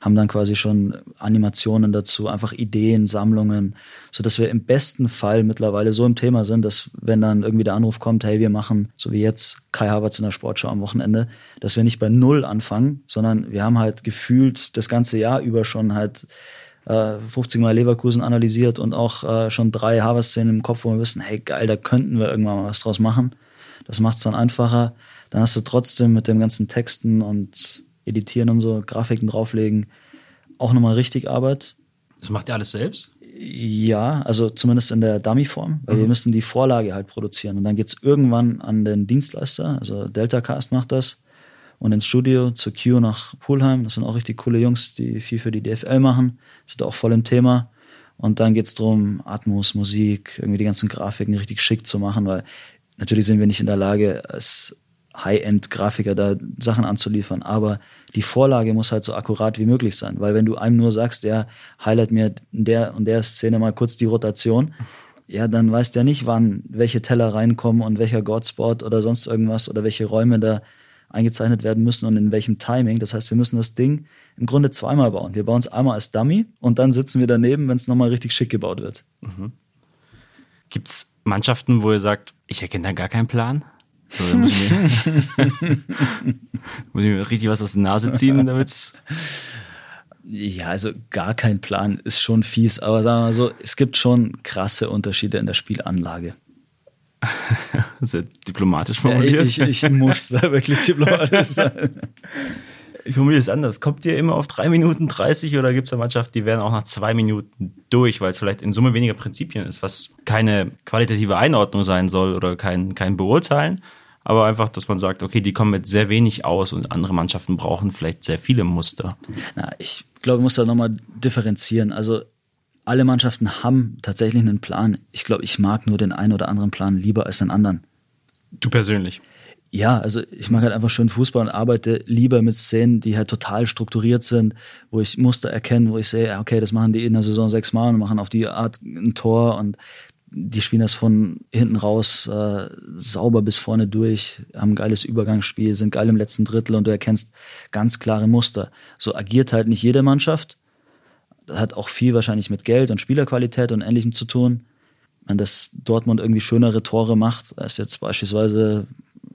D: haben dann quasi schon Animationen dazu, einfach Ideen, Sammlungen, so dass wir im besten Fall mittlerweile so im Thema sind, dass wenn dann irgendwie der Anruf kommt, hey, wir machen, so wie jetzt Kai Havertz in der Sportschau am Wochenende, dass wir nicht bei Null anfangen, sondern wir haben halt gefühlt das ganze Jahr über schon halt 50 äh, Mal Leverkusen analysiert und auch äh, schon drei Harvest-Szenen im Kopf, wo wir wissen, hey geil, da könnten wir irgendwann mal was draus machen. Das macht es dann einfacher. Dann hast du trotzdem mit dem ganzen Texten und Editieren und so, Grafiken drauflegen, auch nochmal richtig Arbeit.
C: Das macht ihr alles selbst?
D: Ja, also zumindest in der Dummy-Form, weil mhm. wir müssen die Vorlage halt produzieren. Und dann geht es irgendwann an den Dienstleister, also Delta Cast macht das, und ins Studio zur Q nach Pulheim. Das sind auch richtig coole Jungs, die viel für die DFL machen, sind auch voll im Thema. Und dann geht es darum, Atmos, Musik, irgendwie die ganzen Grafiken richtig schick zu machen, weil natürlich sind wir nicht in der Lage, als High-End-Grafiker da Sachen anzuliefern, aber die Vorlage muss halt so akkurat wie möglich sein, weil wenn du einem nur sagst, ja, highlight mir in der und der Szene mal kurz die Rotation, ja, dann weiß der nicht, wann welche Teller reinkommen und welcher Godspot oder sonst irgendwas oder welche Räume da eingezeichnet werden müssen und in welchem Timing. Das heißt, wir müssen das Ding im Grunde zweimal bauen. Wir bauen es einmal als Dummy und dann sitzen wir daneben, wenn es nochmal richtig schick gebaut wird. Mhm.
C: Gibt es Mannschaften, wo ihr sagt, ich erkenne da gar keinen Plan? So, muss, ich mir, muss ich mir richtig was aus der Nase ziehen, damit's.
D: Ja, also gar kein Plan ist schon fies, aber sagen wir mal so, es gibt schon krasse Unterschiede in der Spielanlage.
C: Sehr diplomatisch formuliert.
D: Ja, ich, ich muss da wirklich diplomatisch sein.
C: Ich formuliere es anders. Kommt ihr immer auf drei Minuten 30 oder gibt es eine Mannschaft, die werden auch nach zwei Minuten durch, weil es vielleicht in Summe weniger Prinzipien ist, was keine qualitative Einordnung sein soll oder kein, kein Beurteilen, aber einfach, dass man sagt, okay, die kommen mit sehr wenig aus und andere Mannschaften brauchen vielleicht sehr viele Muster.
D: Na, ich glaube, ich muss da nochmal differenzieren. Also alle Mannschaften haben tatsächlich einen Plan. Ich glaube, ich mag nur den einen oder anderen Plan lieber als den anderen.
C: Du persönlich?
D: Ja, also ich mag halt einfach schön Fußball und arbeite lieber mit Szenen, die halt total strukturiert sind, wo ich Muster erkenne, wo ich sehe, okay, das machen die in der Saison sechsmal und machen auf die Art ein Tor und die spielen das von hinten raus äh, sauber bis vorne durch, haben ein geiles Übergangsspiel, sind geil im letzten Drittel und du erkennst ganz klare Muster. So agiert halt nicht jede Mannschaft. Das hat auch viel wahrscheinlich mit Geld und Spielerqualität und Ähnlichem zu tun. Wenn das Dortmund irgendwie schönere Tore macht, als jetzt beispielsweise,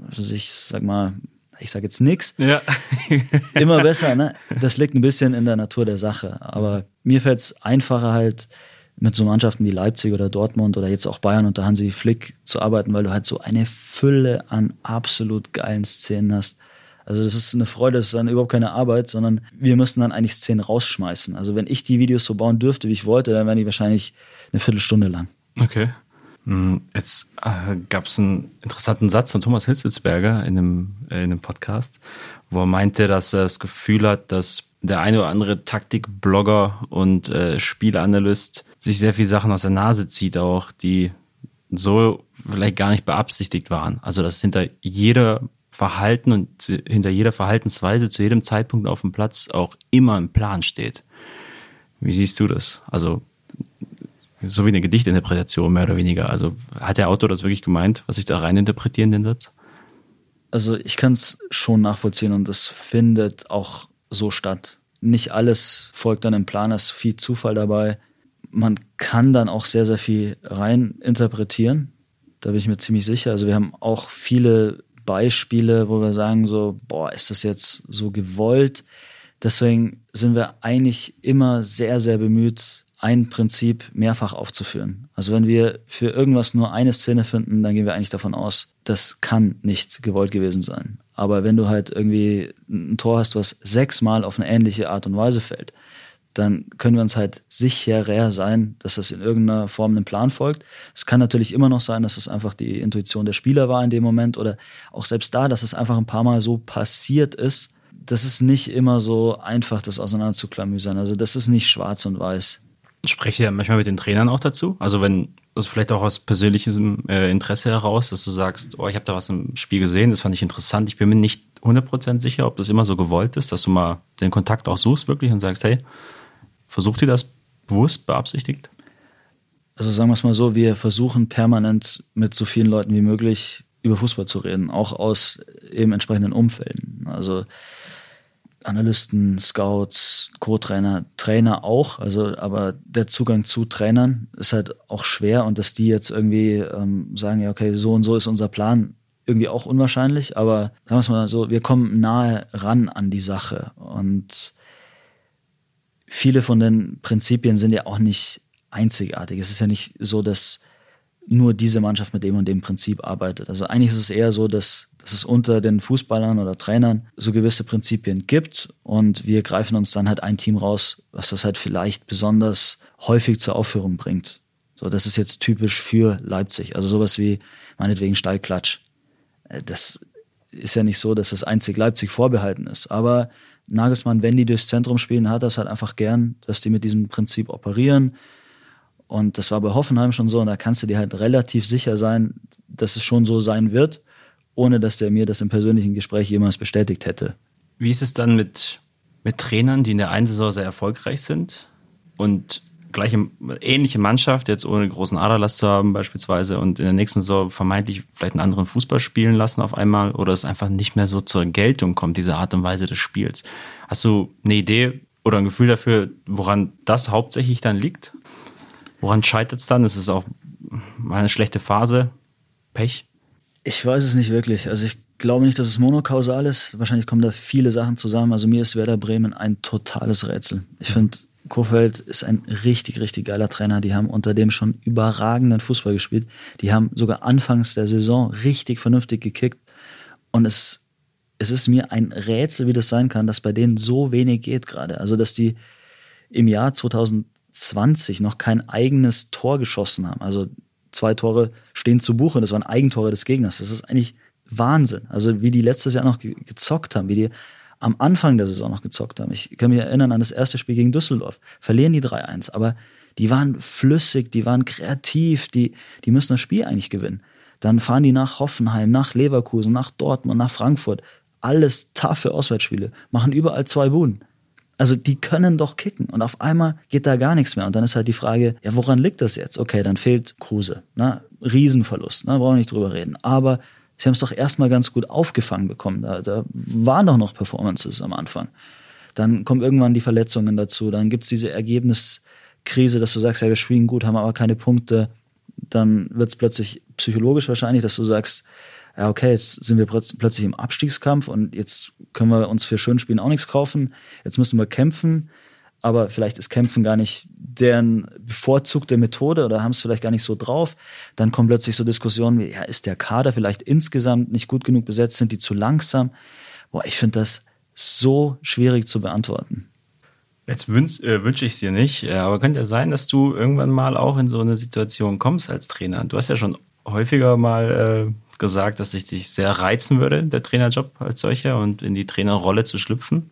D: also ich sag mal, ich sag jetzt nix.
C: Ja.
D: Immer besser, ne? Das liegt ein bisschen in der Natur der Sache. Aber mir fällt es einfacher halt, mit so Mannschaften wie Leipzig oder Dortmund oder jetzt auch Bayern unter Hansi Flick zu arbeiten, weil du halt so eine Fülle an absolut geilen Szenen hast. Also das ist eine Freude, das ist dann überhaupt keine Arbeit, sondern wir müssen dann eigentlich Szenen rausschmeißen. Also wenn ich die Videos so bauen dürfte, wie ich wollte, dann wären die wahrscheinlich eine Viertelstunde lang.
C: Okay. Hm, jetzt äh, gab es einen interessanten Satz von Thomas Hitzelsberger in einem, äh, in einem Podcast, wo er meinte, dass er das Gefühl hat, dass der eine oder andere Taktikblogger und äh, Spielanalyst sich sehr viele Sachen aus der Nase zieht, auch die so vielleicht gar nicht beabsichtigt waren. Also dass hinter jeder Verhalten und hinter jeder Verhaltensweise zu jedem Zeitpunkt auf dem Platz auch immer ein Plan steht. Wie siehst du das? Also so wie eine Gedichtinterpretation mehr oder weniger. Also hat der Autor das wirklich gemeint, was ich da rein interpretiere in den Satz?
D: Also ich kann es schon nachvollziehen und es findet auch so statt. Nicht alles folgt dann im Plan, es ist viel Zufall dabei. Man kann dann auch sehr, sehr viel rein interpretieren. Da bin ich mir ziemlich sicher. Also wir haben auch viele Beispiele, wo wir sagen so, boah, ist das jetzt so gewollt? Deswegen sind wir eigentlich immer sehr, sehr bemüht, ein Prinzip mehrfach aufzuführen. Also wenn wir für irgendwas nur eine Szene finden, dann gehen wir eigentlich davon aus, das kann nicht gewollt gewesen sein. Aber wenn du halt irgendwie ein Tor hast, was sechsmal auf eine ähnliche Art und Weise fällt, dann können wir uns halt sicherer sein, dass das in irgendeiner Form einem Plan folgt. Es kann natürlich immer noch sein, dass es einfach die Intuition der Spieler war in dem Moment oder auch selbst da, dass es einfach ein paar Mal so passiert ist. Das ist nicht immer so einfach, das auseinanderzuklamüsern. Also das ist nicht schwarz und weiß.
C: Spreche ja manchmal mit den Trainern auch dazu. Also wenn, also vielleicht auch aus persönlichem äh, Interesse heraus, dass du sagst, oh, ich habe da was im Spiel gesehen, das fand ich interessant. Ich bin mir nicht 100% sicher, ob das immer so gewollt ist, dass du mal den Kontakt auch suchst wirklich und sagst, hey, versucht ihr das bewusst, beabsichtigt?
D: Also sagen wir es mal so, wir versuchen permanent mit so vielen Leuten wie möglich über Fußball zu reden, auch aus eben entsprechenden Umfelden. Also Analysten, Scouts, Co-Trainer, Trainer auch, also aber der Zugang zu Trainern ist halt auch schwer und dass die jetzt irgendwie ähm, sagen, ja, okay, so und so ist unser Plan, irgendwie auch unwahrscheinlich, aber sagen wir es mal so, wir kommen nahe ran an die Sache und viele von den Prinzipien sind ja auch nicht einzigartig. Es ist ja nicht so, dass nur diese Mannschaft mit dem und dem Prinzip arbeitet. Also eigentlich ist es eher so, dass, dass es unter den Fußballern oder Trainern so gewisse Prinzipien gibt und wir greifen uns dann halt ein Team raus, was das halt vielleicht besonders häufig zur Aufführung bringt. So, das ist jetzt typisch für Leipzig. Also sowas wie meinetwegen Steilklatsch. Äh, das ist ja nicht so, dass das einzig Leipzig vorbehalten ist. Aber Nagelsmann, wenn die durchs Zentrum spielen, hat das halt einfach gern, dass die mit diesem Prinzip operieren und das war bei Hoffenheim schon so, und da kannst du dir halt relativ sicher sein, dass es schon so sein wird, ohne dass der mir das im persönlichen Gespräch jemals bestätigt hätte.
C: Wie ist es dann mit, mit Trainern, die in der einen Saison sehr erfolgreich sind und gleiche, ähnliche Mannschaft, jetzt ohne großen Aderlass zu haben beispielsweise und in der nächsten Saison vermeintlich vielleicht einen anderen Fußball spielen lassen auf einmal oder es einfach nicht mehr so zur Geltung kommt, diese Art und Weise des Spiels. Hast du eine Idee oder ein Gefühl dafür, woran das hauptsächlich dann liegt? Woran scheitert es dann? Ist es auch mal eine schlechte Phase? Pech?
D: Ich weiß es nicht wirklich. Also ich glaube nicht, dass es monokausal ist. Wahrscheinlich kommen da viele Sachen zusammen. Also mir ist Werder Bremen ein totales Rätsel. Ich finde, Kofeld ist ein richtig, richtig geiler Trainer. Die haben unter dem schon überragenden Fußball gespielt. Die haben sogar anfangs der Saison richtig vernünftig gekickt. Und es, es ist mir ein Rätsel, wie das sein kann, dass bei denen so wenig geht gerade. Also, dass die im Jahr 2000 20 noch kein eigenes Tor geschossen haben. Also zwei Tore stehen zu Buche, das waren Eigentore des Gegners. Das ist eigentlich Wahnsinn. Also wie die letztes Jahr noch gezockt haben, wie die am Anfang der Saison noch gezockt haben. Ich kann mich erinnern an das erste Spiel gegen Düsseldorf. Verlieren die 3-1, aber die waren flüssig, die waren kreativ, die, die müssen das Spiel eigentlich gewinnen. Dann fahren die nach Hoffenheim, nach Leverkusen, nach Dortmund, nach Frankfurt. Alles taffe Auswärtsspiele, machen überall zwei Buden. Also die können doch kicken und auf einmal geht da gar nichts mehr. Und dann ist halt die Frage, ja, woran liegt das jetzt? Okay, dann fehlt Kruse. Ne? Riesenverlust, ne? brauchen wir nicht drüber reden. Aber sie haben es doch erstmal ganz gut aufgefangen bekommen. Da, da waren doch noch Performances am Anfang. Dann kommen irgendwann die Verletzungen dazu. Dann gibt's diese Ergebniskrise, dass du sagst, ja, wir spielen gut, haben aber keine Punkte. Dann wird's plötzlich psychologisch wahrscheinlich, dass du sagst, ja, okay, jetzt sind wir plötzlich im Abstiegskampf und jetzt können wir uns für Schönspielen auch nichts kaufen. Jetzt müssen wir kämpfen, aber vielleicht ist Kämpfen gar nicht deren bevorzugte Methode oder haben es vielleicht gar nicht so drauf. Dann kommen plötzlich so Diskussionen wie, ja, ist der Kader vielleicht insgesamt nicht gut genug besetzt, sind die zu langsam? Boah, ich finde das so schwierig zu beantworten.
C: Jetzt wünsch, äh, wünsche ich es dir nicht, äh, aber könnte ja sein, dass du irgendwann mal auch in so eine Situation kommst als Trainer. Du hast ja schon häufiger mal äh, gesagt, dass ich dich sehr reizen würde, der Trainerjob als solcher und in die Trainerrolle zu schlüpfen.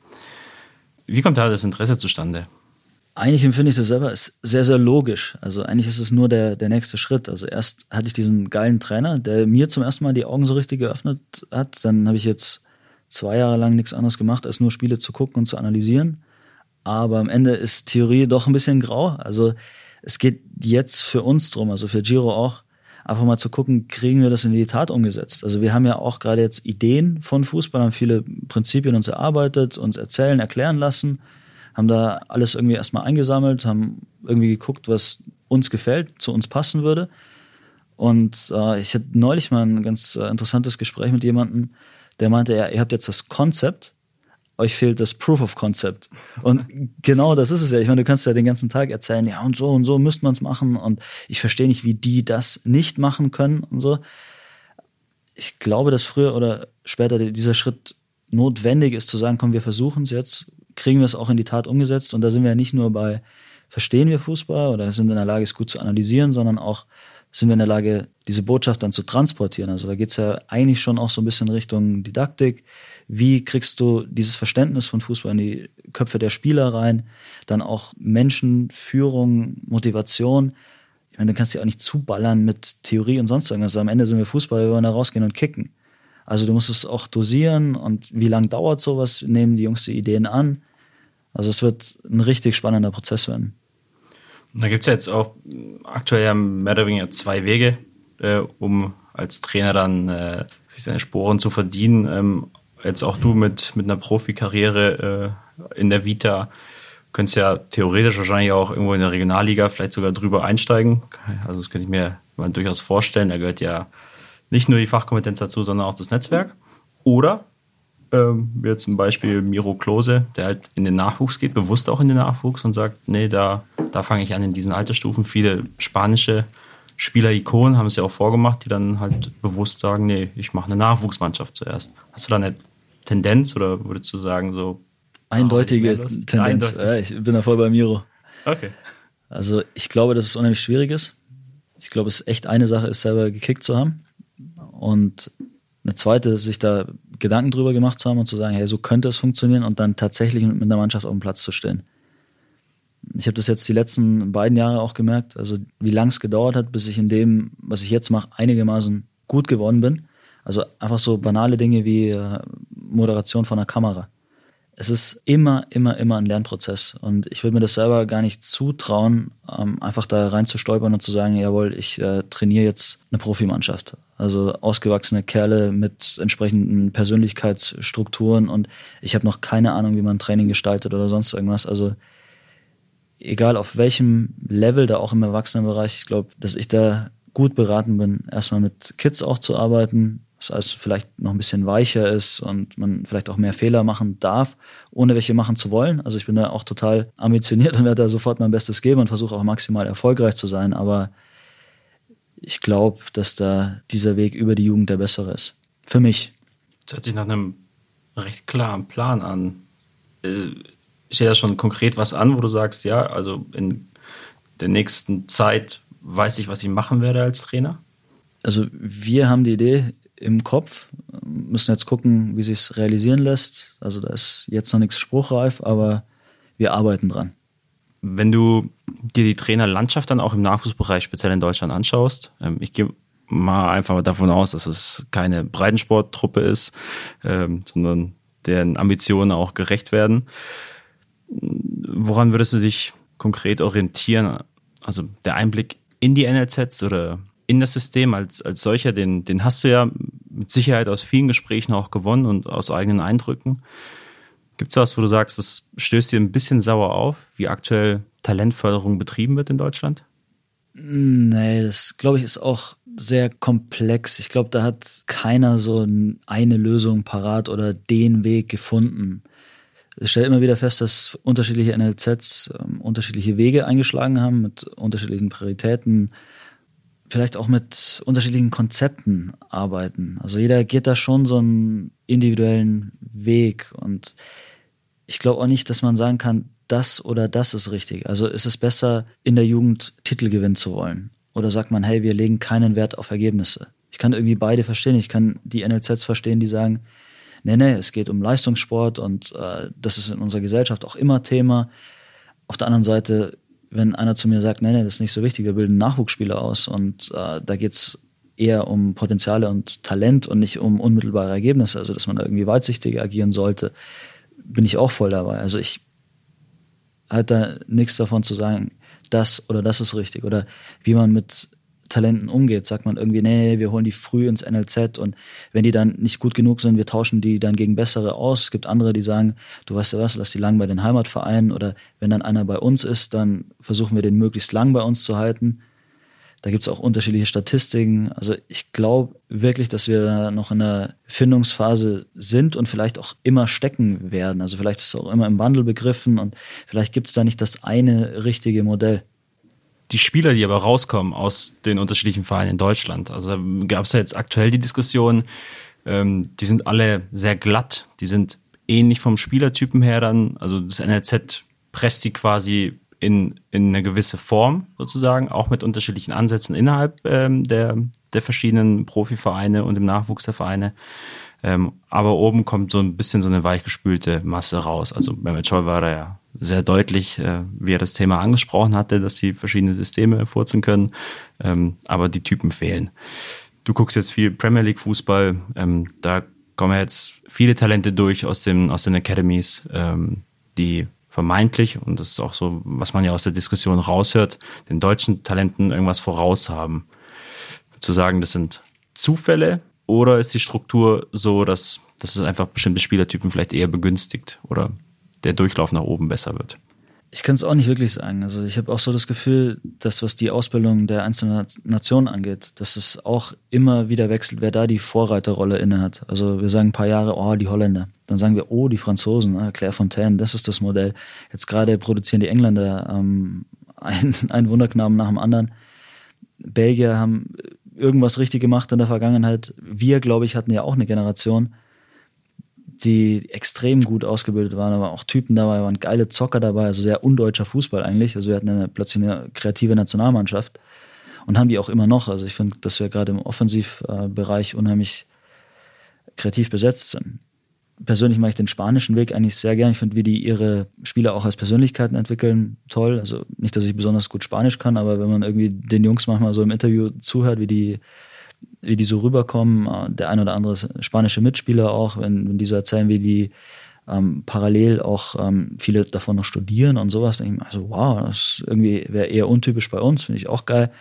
C: Wie kommt da das Interesse zustande?
D: Eigentlich empfinde ich das selber als sehr, sehr logisch. Also eigentlich ist es nur der, der nächste Schritt. Also erst hatte ich diesen geilen Trainer, der mir zum ersten Mal die Augen so richtig geöffnet hat. Dann habe ich jetzt zwei Jahre lang nichts anderes gemacht, als nur Spiele zu gucken und zu analysieren. Aber am Ende ist Theorie doch ein bisschen grau. Also es geht jetzt für uns drum, also für Giro auch, einfach mal zu gucken, kriegen wir das in die Tat umgesetzt. Also wir haben ja auch gerade jetzt Ideen von Fußball, haben viele Prinzipien uns erarbeitet, uns erzählen, erklären lassen, haben da alles irgendwie erstmal eingesammelt, haben irgendwie geguckt, was uns gefällt, zu uns passen würde. Und äh, ich hatte neulich mal ein ganz äh, interessantes Gespräch mit jemandem, der meinte, ja, ihr habt jetzt das Konzept, euch fehlt das Proof of Concept. Und genau das ist es ja. Ich meine, du kannst ja den ganzen Tag erzählen, ja, und so und so müsste man es machen. Und ich verstehe nicht, wie die das nicht machen können und so. Ich glaube, dass früher oder später dieser Schritt notwendig ist, zu sagen, komm, wir versuchen es jetzt, kriegen wir es auch in die Tat umgesetzt. Und da sind wir ja nicht nur bei, verstehen wir Fußball oder sind in der Lage, es gut zu analysieren, sondern auch sind wir in der Lage, diese Botschaft dann zu transportieren. Also da geht es ja eigentlich schon auch so ein bisschen Richtung Didaktik wie kriegst du dieses Verständnis von Fußball in die Köpfe der Spieler rein? Dann auch Menschen, Führung, Motivation. Ich meine, du kannst ja auch nicht zuballern mit Theorie und sonst irgendwas. Am Ende sind wir Fußball, wir wollen da rausgehen und kicken. Also du musst es auch dosieren und wie lange dauert sowas? Nehmen die Jungs die Ideen an? Also es wird ein richtig spannender Prozess werden.
C: Da gibt es ja jetzt auch aktuell ja mehr oder weniger zwei Wege, äh, um als Trainer dann äh, sich seine Sporen zu verdienen. Ähm, jetzt auch du mit, mit einer Profikarriere äh, in der Vita könntest ja theoretisch wahrscheinlich auch irgendwo in der Regionalliga vielleicht sogar drüber einsteigen. Also das könnte ich mir mal durchaus vorstellen. Da gehört ja nicht nur die Fachkompetenz dazu, sondern auch das Netzwerk. Oder ähm, wie zum Beispiel Miro Klose, der halt in den Nachwuchs geht, bewusst auch in den Nachwuchs und sagt, nee, da, da fange ich an in diesen Altersstufen. Viele spanische Spieler-Ikonen haben es ja auch vorgemacht, die dann halt bewusst sagen, nee, ich mache eine Nachwuchsmannschaft zuerst. Hast du da eine Tendenz oder würdest du sagen, so
D: eindeutige Tendenz? Eindeutig. Ja, ich bin da voll bei Miro.
C: Okay.
D: Also ich glaube, dass es unheimlich schwierig ist. Ich glaube, es ist echt eine Sache ist, selber gekickt zu haben. Und eine zweite, sich da Gedanken drüber gemacht zu haben und zu sagen, hey, so könnte es funktionieren und dann tatsächlich mit der Mannschaft auf dem Platz zu stehen. Ich habe das jetzt die letzten beiden Jahre auch gemerkt, also wie lang es gedauert hat, bis ich in dem, was ich jetzt mache, einigermaßen gut geworden bin. Also einfach so banale Dinge wie äh, Moderation von der Kamera es ist immer, immer, immer ein Lernprozess. Und ich würde mir das selber gar nicht zutrauen, ähm, einfach da rein zu stolpern und zu sagen, jawohl, ich äh, trainiere jetzt eine Profimannschaft. Also ausgewachsene Kerle mit entsprechenden Persönlichkeitsstrukturen und ich habe noch keine Ahnung, wie man Training gestaltet oder sonst irgendwas. Also egal auf welchem Level, da auch im Erwachsenenbereich, ich glaube, dass ich da gut beraten bin, erstmal mit Kids auch zu arbeiten, das heißt, vielleicht noch ein bisschen weicher ist und man vielleicht auch mehr Fehler machen darf, ohne welche machen zu wollen. Also ich bin da auch total ambitioniert und werde da sofort mein Bestes geben und versuche auch maximal erfolgreich zu sein. Aber ich glaube, dass da dieser Weg über die Jugend der bessere ist. Für mich.
C: Das hört sich nach einem recht klaren Plan an. Äh, steht da schon konkret was an, wo du sagst, ja, also in der nächsten Zeit weiß ich, was ich machen werde als Trainer?
D: Also wir haben die Idee, im Kopf. Müssen jetzt gucken, wie sich es realisieren lässt. Also da ist jetzt noch nichts spruchreif, aber wir arbeiten dran.
C: Wenn du dir die Trainerlandschaft dann auch im Nachwuchsbereich speziell in Deutschland anschaust, ähm, ich gehe mal einfach davon aus, dass es keine Breitensporttruppe ist, ähm, sondern deren Ambitionen auch gerecht werden. Woran würdest du dich konkret orientieren? Also der Einblick in die NLZs oder in das System als, als solcher, den, den hast du ja mit Sicherheit aus vielen Gesprächen auch gewonnen und aus eigenen Eindrücken. Gibt es was, wo du sagst, das stößt dir ein bisschen sauer auf, wie aktuell Talentförderung betrieben wird in Deutschland?
D: Nee, das glaube ich ist auch sehr komplex. Ich glaube, da hat keiner so eine Lösung parat oder den Weg gefunden. Ich stelle immer wieder fest, dass unterschiedliche NLZs ähm, unterschiedliche Wege eingeschlagen haben mit unterschiedlichen Prioritäten, vielleicht auch mit unterschiedlichen Konzepten arbeiten. Also jeder geht da schon so einen individuellen Weg und ich glaube auch nicht, dass man sagen kann, das oder das ist richtig. Also ist es besser, in der Jugend Titel gewinnen zu wollen? Oder sagt man, hey, wir legen keinen Wert auf Ergebnisse? Ich kann irgendwie beide verstehen. Ich kann die NLZs verstehen, die sagen, nee, nee, es geht um Leistungssport und äh, das ist in unserer Gesellschaft auch immer Thema. Auf der anderen Seite wenn einer zu mir sagt, nee, nee, das ist nicht so wichtig, wir bilden Nachwuchsspieler aus und äh, da geht's eher um Potenziale und Talent und nicht um unmittelbare Ergebnisse, also dass man da irgendwie weitsichtiger agieren sollte, bin ich auch voll dabei. Also ich halte da nichts davon zu sagen, das oder das ist richtig oder wie man mit Talenten umgeht. Sagt man irgendwie, nee, wir holen die früh ins NLZ und wenn die dann nicht gut genug sind, wir tauschen die dann gegen bessere aus. Es gibt andere, die sagen, du weißt ja was, lass die lang bei den Heimatvereinen oder wenn dann einer bei uns ist, dann versuchen wir den möglichst lang bei uns zu halten. Da gibt es auch unterschiedliche Statistiken. Also ich glaube wirklich, dass wir noch in einer Findungsphase sind und vielleicht auch immer stecken werden. Also vielleicht ist es auch immer im Wandel begriffen und vielleicht gibt es da nicht das eine richtige Modell
C: die Spieler, die aber rauskommen aus den unterschiedlichen Vereinen in Deutschland. Also gab es ja jetzt aktuell die Diskussion, ähm, die sind alle sehr glatt, die sind ähnlich vom Spielertypen her dann. Also das NLZ presst die quasi in, in eine gewisse Form sozusagen, auch mit unterschiedlichen Ansätzen innerhalb ähm, der, der verschiedenen Profivereine und im Nachwuchs der Vereine. Ähm, aber oben kommt so ein bisschen so eine weichgespülte Masse raus. Also Mehmet Scholl war da ja sehr deutlich, äh, wie er das Thema angesprochen hatte, dass sie verschiedene Systeme furzen können, ähm, aber die Typen fehlen. Du guckst jetzt viel Premier League Fußball, ähm, da kommen jetzt viele Talente durch aus, den aus den Academies, ähm, die vermeintlich, und das ist auch so, was man ja aus der Diskussion raushört, den deutschen Talenten irgendwas voraus haben. Zu sagen, das sind Zufälle oder ist die Struktur so, dass, dass es einfach bestimmte Spielertypen vielleicht eher begünstigt oder der Durchlauf nach oben besser wird?
D: Ich kann es auch nicht wirklich sagen. Also ich habe auch so das Gefühl, dass was die Ausbildung der einzelnen Nationen angeht, dass es auch immer wieder wechselt, wer da die Vorreiterrolle inne hat. Also wir sagen ein paar Jahre, oh, die Holländer. Dann sagen wir, oh, die Franzosen, ah, Claire Fontaine, das ist das Modell. Jetzt gerade produzieren die Engländer ähm, einen, einen Wunderknaben nach dem anderen. Belgier haben irgendwas richtig gemacht in der Vergangenheit. Wir, glaube ich, hatten ja auch eine Generation, die extrem gut ausgebildet waren, aber auch Typen dabei, waren geile Zocker dabei, also sehr undeutscher Fußball eigentlich. Also wir hatten eine, plötzlich eine kreative Nationalmannschaft und haben die auch immer noch. Also ich finde, dass wir gerade im Offensivbereich unheimlich kreativ besetzt sind. Persönlich mache ich den spanischen Weg eigentlich sehr gern. Ich finde, wie die ihre Spieler auch als Persönlichkeiten entwickeln, toll. Also nicht, dass ich besonders gut Spanisch kann, aber wenn man irgendwie den Jungs manchmal so im Interview zuhört, wie die wie die so rüberkommen. Äh, der ein oder andere spanische Mitspieler auch, wenn, wenn die so erzählen, wie die ähm, parallel auch ähm, viele davon noch studieren und sowas, denke ich mir, also wow, das irgendwie wäre eher untypisch bei uns, finde ich auch geil.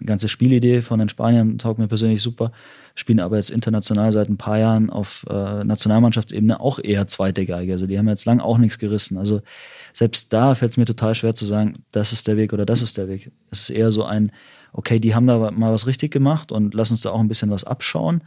D: Die ganze Spielidee von den Spaniern taugt mir persönlich super. Spielen aber jetzt international seit ein paar Jahren auf äh, Nationalmannschaftsebene auch eher zweite Geige. Also die haben jetzt lang auch nichts gerissen. Also selbst da fällt es mir total schwer zu sagen, das ist der Weg oder das ist der Weg. Es ist eher so ein, okay, die haben da mal was richtig gemacht und lass uns da auch ein bisschen was abschauen.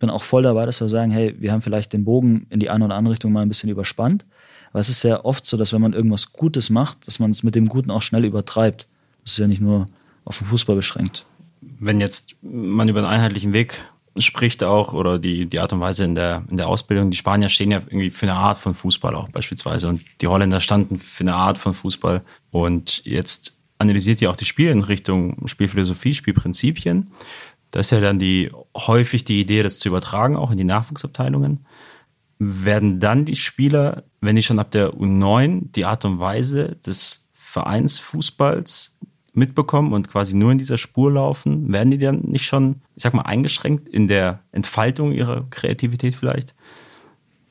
D: Bin auch voll dabei, dass wir sagen, hey, wir haben vielleicht den Bogen in die eine oder andere Richtung mal ein bisschen überspannt. Aber es ist sehr oft so, dass wenn man irgendwas Gutes macht, dass man es mit dem Guten auch schnell übertreibt. Das ist ja nicht nur auf den Fußball beschränkt.
C: Wenn jetzt man über einen einheitlichen Weg spricht auch oder die, die Art und Weise in der, in der Ausbildung. Die Spanier stehen ja irgendwie für eine Art von Fußball auch beispielsweise und die Holländer standen für eine Art von Fußball und jetzt analysiert ja auch die Spiele in Richtung Spielphilosophie, Spielprinzipien. Da ist ja dann die häufig die Idee, das zu übertragen, auch in die Nachwuchsabteilungen. Werden dann die Spieler, wenn die schon ab der U9 die Art und Weise des Vereinsfußballs mitbekommen und quasi nur in dieser Spur laufen, werden die dann nicht schon, ich sag mal, eingeschränkt in der Entfaltung ihrer Kreativität vielleicht?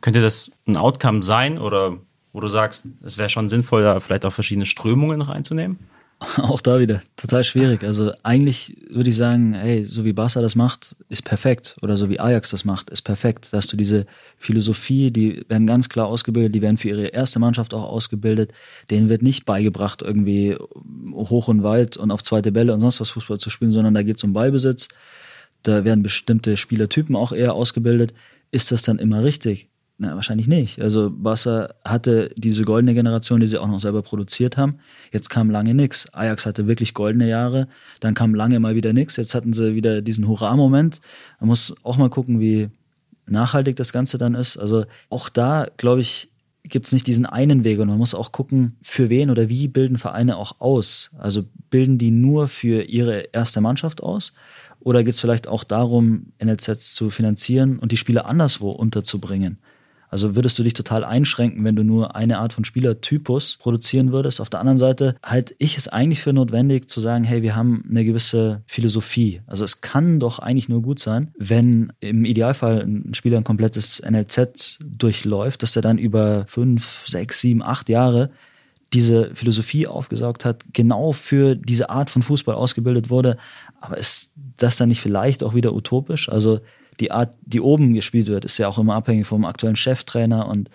C: Könnte das ein Outcome sein oder wo du sagst, es wäre schon sinnvoll, da vielleicht auch verschiedene Strömungen reinzunehmen?
D: Auch da wieder total schwierig. Also eigentlich würde ich sagen, hey, so wie Barca das macht, ist perfekt. Oder so wie Ajax das macht, ist perfekt. Da hast du diese Philosophie, die werden ganz klar ausgebildet, die werden für ihre erste Mannschaft auch ausgebildet. Denen wird nicht beigebracht, irgendwie hoch und weit und auf zweite Bälle und sonst was Fußball zu spielen, sondern da geht es um Beibesitz. Da werden bestimmte Spielertypen auch eher ausgebildet. Ist das dann immer richtig? Na, wahrscheinlich nicht. Also Barca hatte diese goldene Generation, die sie auch noch selber produziert haben. Jetzt kam lange nichts. Ajax hatte wirklich goldene Jahre, dann kam lange mal wieder nichts. Jetzt hatten sie wieder diesen Hurra-Moment. Man muss auch mal gucken, wie nachhaltig das Ganze dann ist. Also auch da, glaube ich, gibt es nicht diesen einen Weg und man muss auch gucken, für wen oder wie bilden Vereine auch aus. Also bilden die nur für ihre erste Mannschaft aus oder geht es vielleicht auch darum, NLZs zu finanzieren und die Spieler anderswo unterzubringen? Also würdest du dich total einschränken, wenn du nur eine Art von Spielertypus produzieren würdest. Auf der anderen Seite halte ich es eigentlich für notwendig zu sagen, hey, wir haben eine gewisse Philosophie. Also es kann doch eigentlich nur gut sein, wenn im Idealfall ein Spieler ein komplettes NLZ durchläuft, dass er dann über fünf, sechs, sieben, acht Jahre diese Philosophie aufgesaugt hat, genau für diese Art von Fußball ausgebildet wurde. Aber ist das dann nicht vielleicht auch wieder utopisch? Also die Art, die oben gespielt wird, ist ja auch immer abhängig vom aktuellen Cheftrainer und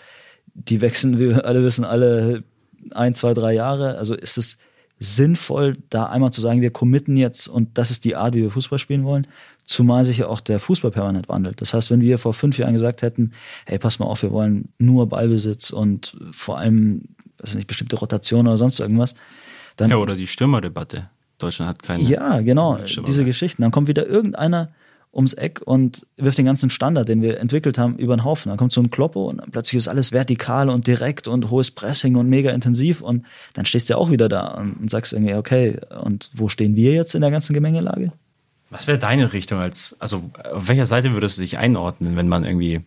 D: die wechseln, wie wir alle wissen, alle ein, zwei, drei Jahre. Also ist es sinnvoll, da einmal zu sagen, wir committen jetzt und das ist die Art, wie wir Fußball spielen wollen, zumal sich ja auch der Fußball permanent wandelt. Das heißt, wenn wir vor fünf Jahren gesagt hätten, hey, pass mal auf, wir wollen nur Ballbesitz und vor allem, das ist nicht bestimmte Rotation oder sonst irgendwas, dann.
C: Ja, oder die Stürmerdebatte. Deutschland hat keine.
D: Ja, genau, diese Geschichten. Dann kommt wieder irgendeiner, ums Eck und wirft den ganzen Standard, den wir entwickelt haben, über den Haufen. Dann kommt so ein Kloppo und plötzlich ist alles vertikal und direkt und hohes Pressing und mega intensiv und dann stehst du auch wieder da und sagst irgendwie, okay, und wo stehen wir jetzt in der ganzen Gemengelage?
C: Was wäre deine Richtung als, also auf welcher Seite würdest du dich einordnen, wenn man irgendwie,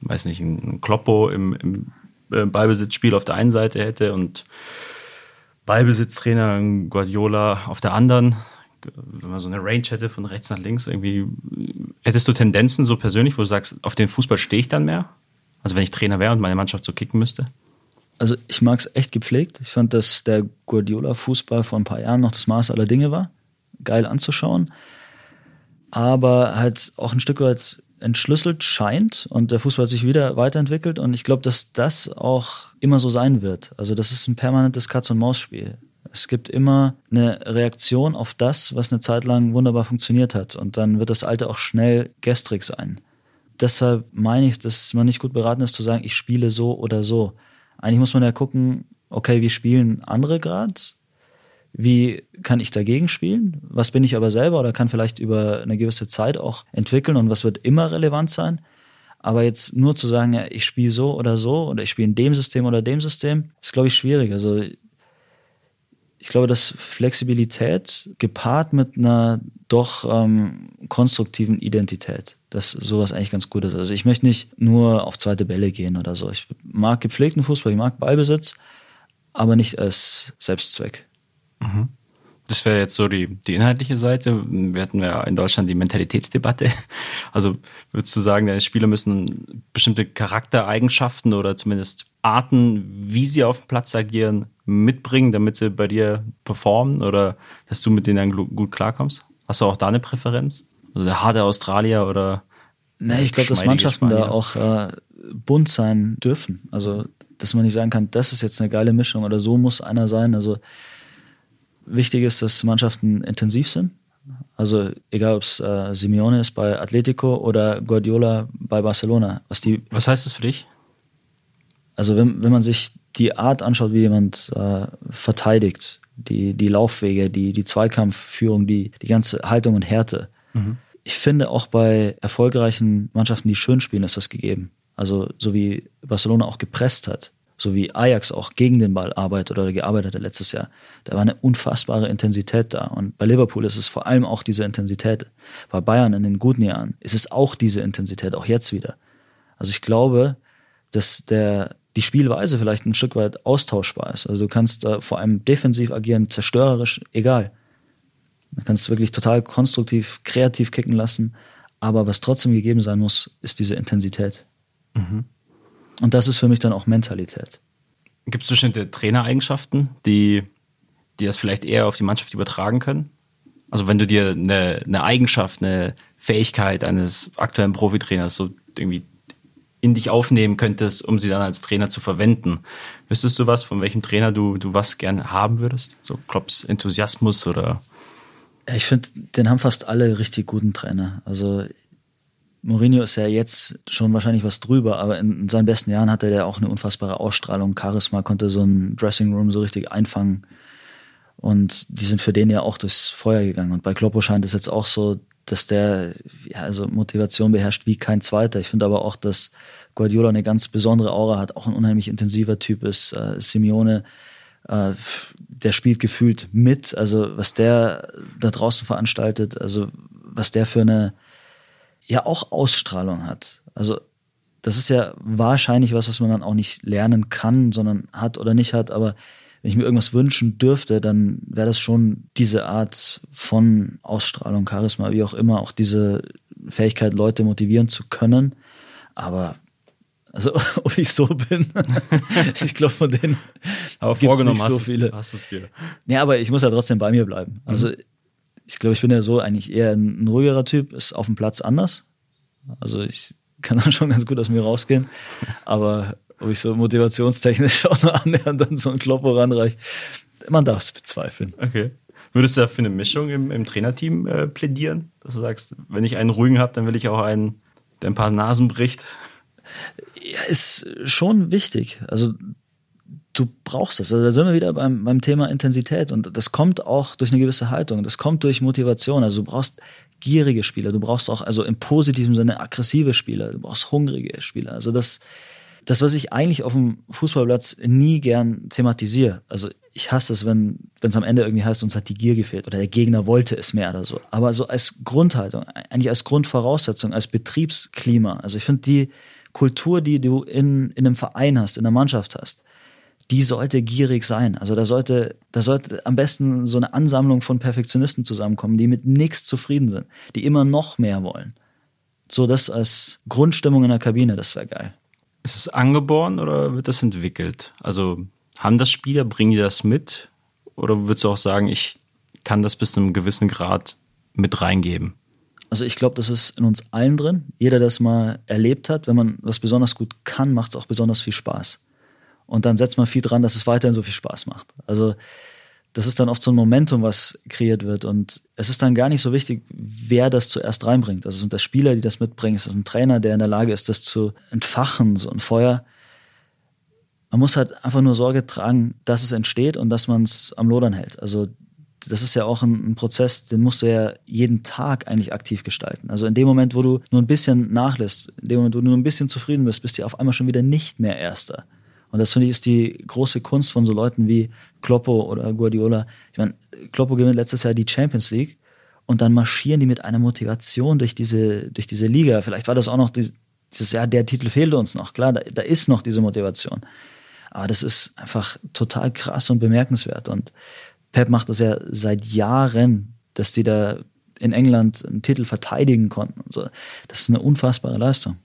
C: weiß nicht, ein Kloppo im, im äh, Ballbesitzspiel auf der einen Seite hätte und Ballbesitztrainer Guardiola auf der anderen? Wenn man so eine Range hätte von rechts nach links, irgendwie, hättest du Tendenzen so persönlich, wo du sagst, auf den Fußball stehe ich dann mehr? Also wenn ich Trainer wäre und meine Mannschaft so kicken müsste?
D: Also ich mag es echt gepflegt. Ich fand, dass der Guardiola-Fußball vor ein paar Jahren noch das Maß aller Dinge war. Geil anzuschauen. Aber halt auch ein Stück weit entschlüsselt scheint und der Fußball sich wieder weiterentwickelt und ich glaube, dass das auch immer so sein wird. Also das ist ein permanentes Katz-und-Maus-Spiel. Es gibt immer eine Reaktion auf das, was eine Zeit lang wunderbar funktioniert hat und dann wird das Alte auch schnell gestrig sein. Deshalb meine ich, dass man nicht gut beraten ist zu sagen, ich spiele so oder so. Eigentlich muss man ja gucken, okay, wie spielen andere gerade wie kann ich dagegen spielen? Was bin ich aber selber oder kann vielleicht über eine gewisse Zeit auch entwickeln und was wird immer relevant sein? Aber jetzt nur zu sagen, ja, ich spiele so oder so oder ich spiele in dem System oder dem System, ist, glaube ich, schwierig. Also ich glaube, dass Flexibilität gepaart mit einer doch ähm, konstruktiven Identität, dass sowas eigentlich ganz gut ist. Also ich möchte nicht nur auf zweite Bälle gehen oder so. Ich mag gepflegten Fußball, ich mag Ballbesitz, aber nicht als Selbstzweck.
C: Mhm. Das wäre jetzt so die, die inhaltliche Seite. Wir hatten ja in Deutschland die Mentalitätsdebatte. Also würdest du sagen, deine Spieler müssen bestimmte Charaktereigenschaften oder zumindest Arten, wie sie auf dem Platz agieren, mitbringen, damit sie bei dir performen oder dass du mit denen dann gut klarkommst? Hast du auch da eine Präferenz? Also der harte Australier oder?
D: Nee, ich glaube, dass Mannschaften Spanier? da auch äh, bunt sein dürfen. Also, dass man nicht sagen kann, das ist jetzt eine geile Mischung oder so muss einer sein. Also, Wichtig ist, dass Mannschaften intensiv sind. Also egal, ob es äh, Simeone ist bei Atletico oder Guardiola bei Barcelona.
C: Was, die, was heißt das für dich?
D: Also wenn, wenn man sich die Art anschaut, wie jemand äh, verteidigt, die, die Laufwege, die, die Zweikampfführung, die, die ganze Haltung und Härte. Mhm. Ich finde auch bei erfolgreichen Mannschaften, die schön spielen, ist das gegeben. Also so wie Barcelona auch gepresst hat so wie Ajax auch gegen den Ball arbeitet oder gearbeitet hat letztes Jahr. Da war eine unfassbare Intensität da. Und bei Liverpool ist es vor allem auch diese Intensität. Bei Bayern in den guten Jahren ist es auch diese Intensität, auch jetzt wieder. Also ich glaube, dass der, die Spielweise vielleicht ein Stück weit austauschbar ist. Also du kannst äh, vor allem defensiv agieren, zerstörerisch, egal. Du kannst wirklich total konstruktiv, kreativ kicken lassen. Aber was trotzdem gegeben sein muss, ist diese Intensität. Mhm. Und das ist für mich dann auch Mentalität.
C: Gibt es bestimmte Trainereigenschaften, die, die das vielleicht eher auf die Mannschaft übertragen können? Also wenn du dir eine, eine Eigenschaft, eine Fähigkeit eines aktuellen Profitrainers so irgendwie in dich aufnehmen könntest, um sie dann als Trainer zu verwenden. Wüsstest du was, von welchem Trainer du, du was gerne haben würdest? So Klopps Enthusiasmus oder?
D: Ich finde, den haben fast alle richtig guten Trainer. Also Mourinho ist ja jetzt schon wahrscheinlich was drüber, aber in, in seinen besten Jahren hatte er auch eine unfassbare Ausstrahlung, Charisma, konnte so ein Dressing Room so richtig einfangen. Und die sind für den ja auch durchs Feuer gegangen. Und bei Kloppo scheint es jetzt auch so, dass der ja, also Motivation beherrscht wie kein zweiter. Ich finde aber auch, dass Guardiola eine ganz besondere Aura hat, auch ein unheimlich intensiver Typ ist. Äh, Simeone, äh, der spielt gefühlt mit. Also was der da draußen veranstaltet, also was der für eine ja auch Ausstrahlung hat. Also das ist ja wahrscheinlich was, was man dann auch nicht lernen kann, sondern hat oder nicht hat. Aber wenn ich mir irgendwas wünschen dürfte, dann wäre das schon diese Art von Ausstrahlung, Charisma, wie auch immer, auch diese Fähigkeit, Leute motivieren zu können. Aber also, ob ich so bin, ich glaube von denen.
C: Aber vorgenommen nicht so hast, viele. hast es dir.
D: Nee, aber ich muss ja trotzdem bei mir bleiben. Also mhm ich glaube, ich bin ja so eigentlich eher ein, ruhigerer Typ, ist auf dem Platz anders. Also ich kann dann schon ganz gut aus mir rausgehen. Aber ob ich so motivationstechnisch auch nur annähernd dann so ein Kloppo ranreicht, man darf es bezweifeln.
C: Okay. Würdest du da für eine Mischung im, im Trainerteam äh, plädieren? Dass du sagst, wenn ich einen ruhigen habe, dann will ich auch einen, der ein paar Nasen bricht?
D: Ja, ist schon wichtig. Also du brauchst das. Also da sind wir wieder beim, beim Thema Intensität und das kommt auch durch eine gewisse Haltung, das kommt durch Motivation. Also du brauchst gierige Spieler, du brauchst auch also im positiven Sinne aggressive Spieler, du brauchst hungrige Spieler. Also das, das was ich eigentlich auf dem Fußballplatz nie gern thematisiere. Also ich hasse es, wenn wenn es am Ende irgendwie heißt, uns hat die Gier gefehlt oder der Gegner wollte es mehr oder so. Aber so als Grundhaltung, eigentlich als Grundvoraussetzung, als Betriebsklima. Also ich finde die Kultur, die du in, in einem Verein hast, in der Mannschaft hast, die sollte gierig sein. Also da sollte, da sollte am besten so eine Ansammlung von Perfektionisten zusammenkommen, die mit nichts zufrieden sind, die immer noch mehr wollen. So das als Grundstimmung in der Kabine, das wäre geil.
C: Ist es angeboren oder wird das entwickelt? Also haben das Spieler, bringen die das mit? Oder würdest du auch sagen, ich kann das bis zu einem gewissen Grad mit reingeben?
D: Also ich glaube, das ist in uns allen drin. Jeder, der das mal erlebt hat, wenn man was besonders gut kann, macht es auch besonders viel Spaß. Und dann setzt man viel dran, dass es weiterhin so viel Spaß macht. Also das ist dann oft so ein Momentum, was kreiert wird. Und es ist dann gar nicht so wichtig, wer das zuerst reinbringt. Also sind das Spieler, die das mitbringen, ist das ein Trainer, der in der Lage ist, das zu entfachen, so ein Feuer. Man muss halt einfach nur Sorge tragen, dass es entsteht und dass man es am Lodern hält. Also das ist ja auch ein, ein, Prozess, den musst du ja jeden Tag eigentlich aktiv gestalten. Also in dem Moment, wo du nur ein bisschen nachlässt, in dem Moment, wo du nur ein bisschen zufrieden bist, bist du auf einmal schon wieder nicht mehr Erster. Und das finde ich ist die große Kunst von so Leuten wie Kloppo oder Guardiola. Ich meine, Kloppo gewinnt letztes Jahr die Champions League und dann marschieren die mit einer Motivation durch diese, durch diese Liga. Vielleicht war das auch noch dieses, Jahr, der Titel fehlte uns noch. Klar, da, da ist noch diese Motivation. Aber das ist einfach total krass und bemerkenswert. Und Pep macht das ja seit Jahren, dass die da in England einen Titel verteidigen konnten. So. Das ist eine unfassbare Leistung.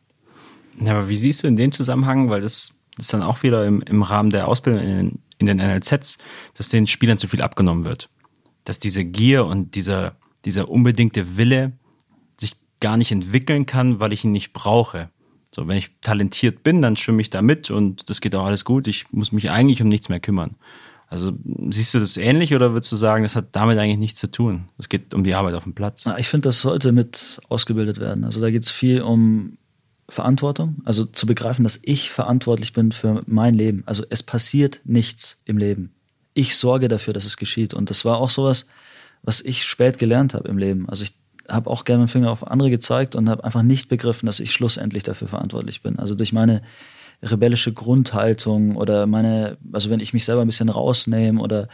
C: Ja, aber wie siehst du in dem Zusammenhang, weil das ist dann auch wieder im, im Rahmen der Ausbildung in, in den NLZs, dass den Spielern zu viel abgenommen wird. Dass diese Gier und dieser, dieser unbedingte Wille sich gar nicht entwickeln kann, weil ich ihn nicht brauche. So, wenn ich talentiert bin, dann schwimme ich da mit und das geht auch alles gut. Ich muss mich eigentlich um nichts mehr kümmern. Also siehst du das ähnlich oder würdest du sagen, das hat damit eigentlich nichts zu tun? Es geht um die Arbeit auf dem Platz.
D: Ich finde, das sollte mit ausgebildet werden. Also da geht es viel um Verantwortung, also zu begreifen, dass ich verantwortlich bin für mein Leben. Also es passiert nichts im Leben. Ich sorge dafür, dass es geschieht. Und das war auch sowas, was ich spät gelernt habe im Leben. Also ich habe auch gerne meinen Finger auf andere gezeigt und habe einfach nicht begriffen, dass ich schlussendlich dafür verantwortlich bin. Also durch meine rebellische Grundhaltung oder meine, also wenn ich mich selber ein bisschen rausnehme oder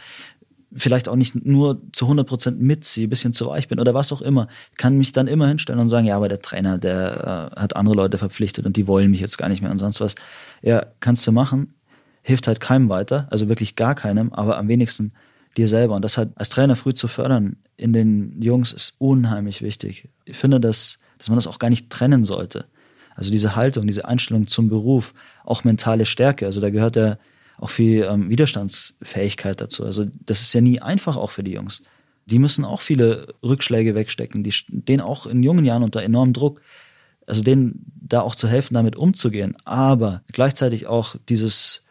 D: vielleicht auch nicht nur zu 100 Prozent mitziehe, ein bisschen zu weich bin oder was auch immer, kann mich dann immer hinstellen und sagen, ja, aber der Trainer, der äh, hat andere Leute verpflichtet und die wollen mich jetzt gar nicht mehr und sonst was. Ja, kannst du machen, hilft halt keinem weiter, also wirklich gar keinem, aber am wenigsten dir selber. Und das halt als Trainer früh zu fördern in den Jungs ist unheimlich wichtig. Ich finde, dass, dass man das auch gar nicht trennen sollte. Also diese Haltung, diese Einstellung zum Beruf, auch mentale Stärke. Also da gehört ja auch viel ähm, Widerstandsfähigkeit dazu. Also das ist ja nie einfach auch für die Jungs. Die müssen auch viele Rückschläge wegstecken, die stehen auch in jungen Jahren unter enormem Druck. Also denen da auch zu helfen, damit umzugehen, aber gleichzeitig auch dieses,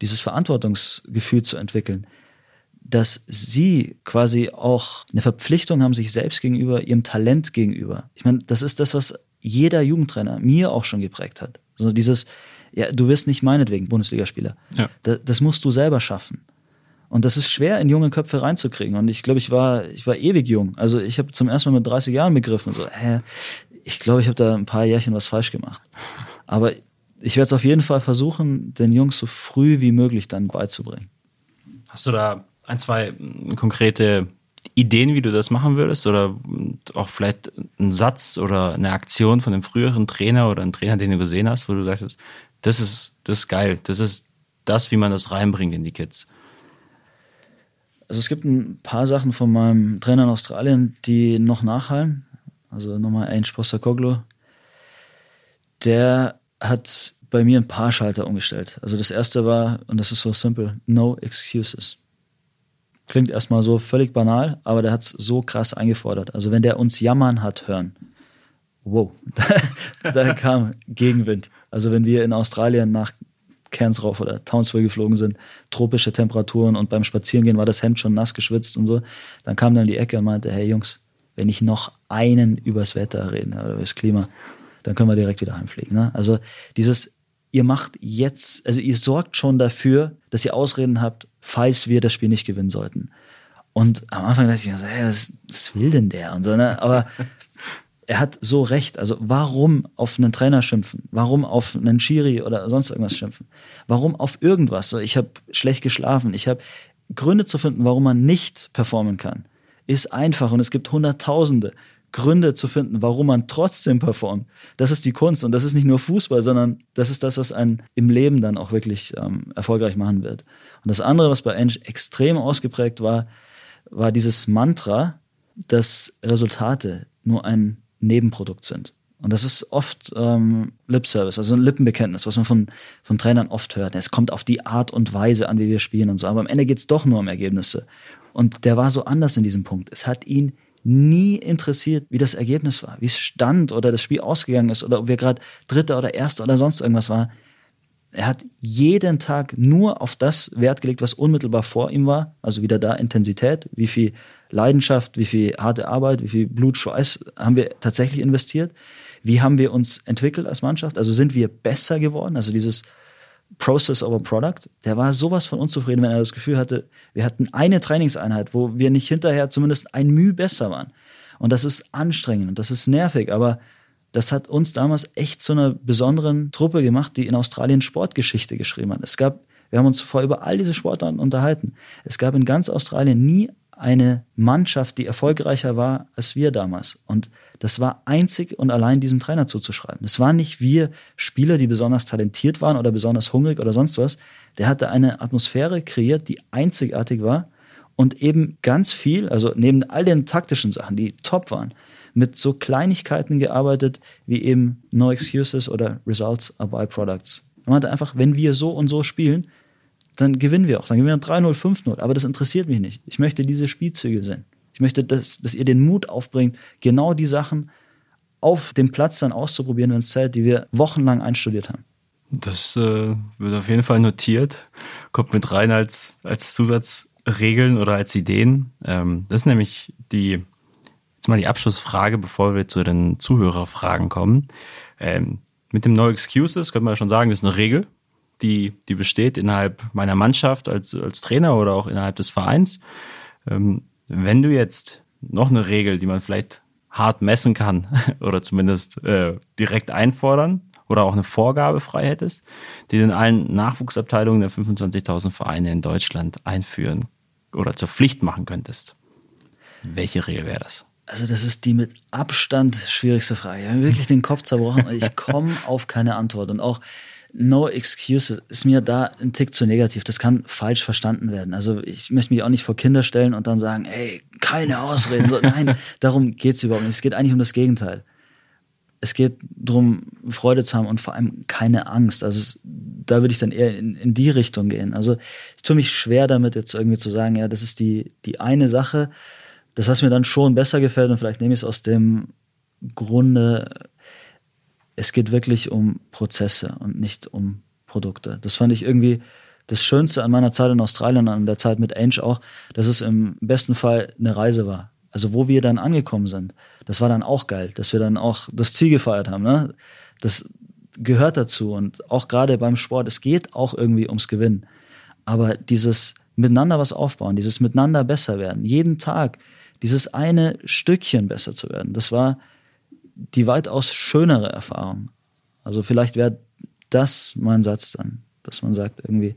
D: dieses Verantwortungsgefühl zu entwickeln, dass sie quasi auch eine Verpflichtung haben, sich selbst gegenüber, ihrem Talent gegenüber. Ich meine, das ist das, was jeder Jugendtrainer mir auch schon geprägt hat. So dieses, ja, du wirst nicht meinetwegen Bundesligaspieler. Ja. Das, das musst du selber schaffen. Und das ist schwer in junge Köpfe reinzukriegen. Und ich glaube, ich war, ich war ewig jung. Also ich habe zum ersten Mal mit 30 Jahren begriffen, so, hä, ich glaube, ich habe da ein paar Jährchen was falsch gemacht. Aber ich werde es auf jeden Fall versuchen, den Jungs so früh wie möglich dann beizubringen.
C: Hast du da ein, zwei konkrete Ideen, wie du das machen würdest? Oder auch vielleicht ein Satz oder eine Aktion von einem früheren Trainer oder einem Trainer, den du gesehen hast, wo du sagst, das ist, das ist geil, das ist das, wie man das reinbringt in die Kids?
D: Also es gibt ein paar Sachen von meinem Trainer in Australien, die noch nachhallen. Also nochmal Ange Postacoglu. Der hat bei mir ein paar Schalter umgestellt. Also das erste war, und das ist so simpel, no excuses. Klingt erstmal so völlig banal, aber der hat es so krass eingefordert. Also wenn der uns jammern hat hören, wow, da, kam Gegenwind. Also wenn wir in Australien nach Cairns rauf oder Townsville geflogen sind, tropische Temperaturen und beim Spazierengehen war das Hemd schon nass geschwitzt und so, dann kam dann die Ecke und meinte, hey Jungs, wenn ich noch einen übers Wetter reden oder übers Klima, dann können wir direkt wieder heimfliegen. Ne? Also dieses, ihr macht jetzt, also ihr sorgt schon dafür, dass ihr Ausreden habt, falls wir das Spiel nicht gewinnen sollten. Und am Anfang dachte ich mir so, hey, was, was will denn der? Und so, ne? Aber er hat so recht. Also warum auf einen Trainer schimpfen? Warum auf einen Schiri oder sonst irgendwas schimpfen? Warum auf irgendwas? So, ich habe schlecht geschlafen. Ich habe Gründe zu finden, warum man nicht performen kann, ist einfach und es gibt Hunderttausende Gründe zu finden, warum man trotzdem performt. Das ist die Kunst und das ist nicht nur Fußball, sondern das ist das, was einen im Leben dann auch wirklich ähm, erfolgreich machen wird. Und das andere, was bei Eng extrem ausgeprägt war, war dieses Mantra, dass Resultate nur ein Nebenprodukt sind. Und das ist oft ähm, Lip Service, also ein Lippenbekenntnis, was man von, von Trainern oft hört. Es kommt auf die Art und Weise an, wie wir spielen und so. Aber am Ende geht's doch nur um Ergebnisse. Und der war so anders in diesem Punkt. Es hat ihn nie interessiert, wie das Ergebnis war, wie es stand oder das Spiel ausgegangen ist oder ob wir gerade Dritter oder Erster oder sonst irgendwas war. Er hat jeden Tag nur auf das Wert gelegt, was unmittelbar vor ihm war. Also wieder da Intensität, wie viel Leidenschaft, wie viel harte Arbeit, wie viel Blut, Schweiß haben wir tatsächlich investiert. Wie haben wir uns entwickelt als Mannschaft? Also sind wir besser geworden? Also dieses Process over Product, der war sowas von unzufrieden, wenn er das Gefühl hatte, wir hatten eine Trainingseinheit, wo wir nicht hinterher zumindest ein Mühe besser waren. Und das ist anstrengend und das ist nervig, aber das hat uns damals echt zu einer besonderen Truppe gemacht, die in Australien Sportgeschichte geschrieben hat. Es gab, wir haben uns vorher über all diese Sportarten unterhalten. Es gab in ganz Australien nie eine Mannschaft, die erfolgreicher war als wir damals. Und das war einzig und allein diesem Trainer zuzuschreiben. Es waren nicht wir Spieler, die besonders talentiert waren oder besonders hungrig oder sonst was. Der hatte eine Atmosphäre kreiert, die einzigartig war und eben ganz viel, also neben all den taktischen Sachen, die top waren, mit so Kleinigkeiten gearbeitet wie eben No Excuses oder Results are Byproducts. Man meinte einfach, wenn wir so und so spielen, dann gewinnen wir auch. Dann gewinnen wir 3-0, 5-0. Aber das interessiert mich nicht. Ich möchte diese Spielzüge sehen. Ich möchte, dass, dass ihr den Mut aufbringt, genau die Sachen auf dem Platz dann auszuprobieren, wenn es zählt, die wir wochenlang einstudiert haben.
C: Das äh, wird auf jeden Fall notiert, kommt mit rein als, als Zusatzregeln oder als Ideen. Ähm, das ist nämlich die, jetzt mal die Abschlussfrage, bevor wir zu den Zuhörerfragen kommen. Ähm, mit dem No Excuses könnte man ja schon sagen, das ist eine Regel, die, die besteht innerhalb meiner Mannschaft als, als Trainer oder auch innerhalb des Vereins. Ähm, wenn du jetzt noch eine Regel, die man vielleicht hart messen kann oder zumindest äh, direkt einfordern oder auch eine Vorgabe frei hättest, die in allen Nachwuchsabteilungen der 25.000 Vereine in Deutschland einführen oder zur Pflicht machen könntest, welche Regel wäre das?
D: Also das ist die mit Abstand schwierigste Frage. Ich habe wirklich den Kopf zerbrochen und ich komme auf keine Antwort. Und auch No Excuses ist mir da ein Tick zu negativ. Das kann falsch verstanden werden. Also ich möchte mich auch nicht vor Kinder stellen und dann sagen, hey, keine Ausreden. So, nein, darum geht's überhaupt nicht. Es geht eigentlich um das Gegenteil. Es geht darum, Freude zu haben und vor allem keine Angst. Also da würde ich dann eher in, in die Richtung gehen. Also ich tue mich schwer damit, jetzt irgendwie zu sagen, ja, das ist die, die eine Sache. Das, was mir dann schon besser gefällt, und vielleicht nehme ich es aus dem Grunde, es geht wirklich um Prozesse und nicht um Produkte. Das fand ich irgendwie das Schönste an meiner Zeit in Australien, an der Zeit mit Ange auch, dass es im besten Fall eine Reise war. Also wo wir dann angekommen sind, das war dann auch geil, dass wir dann auch das Ziel gefeiert haben. Ne? Das gehört dazu und auch gerade beim Sport, es geht auch irgendwie ums Gewinnen. Aber dieses miteinander was aufbauen, dieses miteinander besser werden, jeden Tag dieses eine Stückchen besser zu werden, das war die weitaus schönere Erfahrung. Also vielleicht wäre das mein Satz dann, dass man sagt, irgendwie,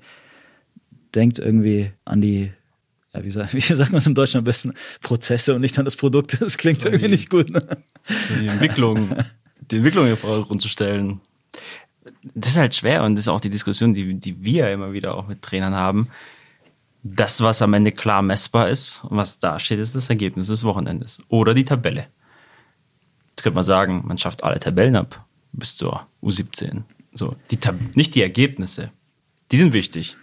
D: denkt irgendwie an die, ja, wie, sagt, wie sagt man es im Deutschen am besten, Prozesse und nicht an das Produkt. Das klingt so irgendwie die, nicht gut. Ne?
C: So die Entwicklung, die Entwicklung in Vordergrund zu stellen. Das ist halt schwer und das ist auch die Diskussion, die, die wir immer wieder auch mit Trainern haben. Das, was am Ende klar messbar ist und was da steht, ist das Ergebnis des Wochenendes. Oder die Tabelle. Jetzt könnte man sagen, man schafft alle Tabellen ab bis zur U17. So, die Tab nicht die Ergebnisse. Die sind wichtig.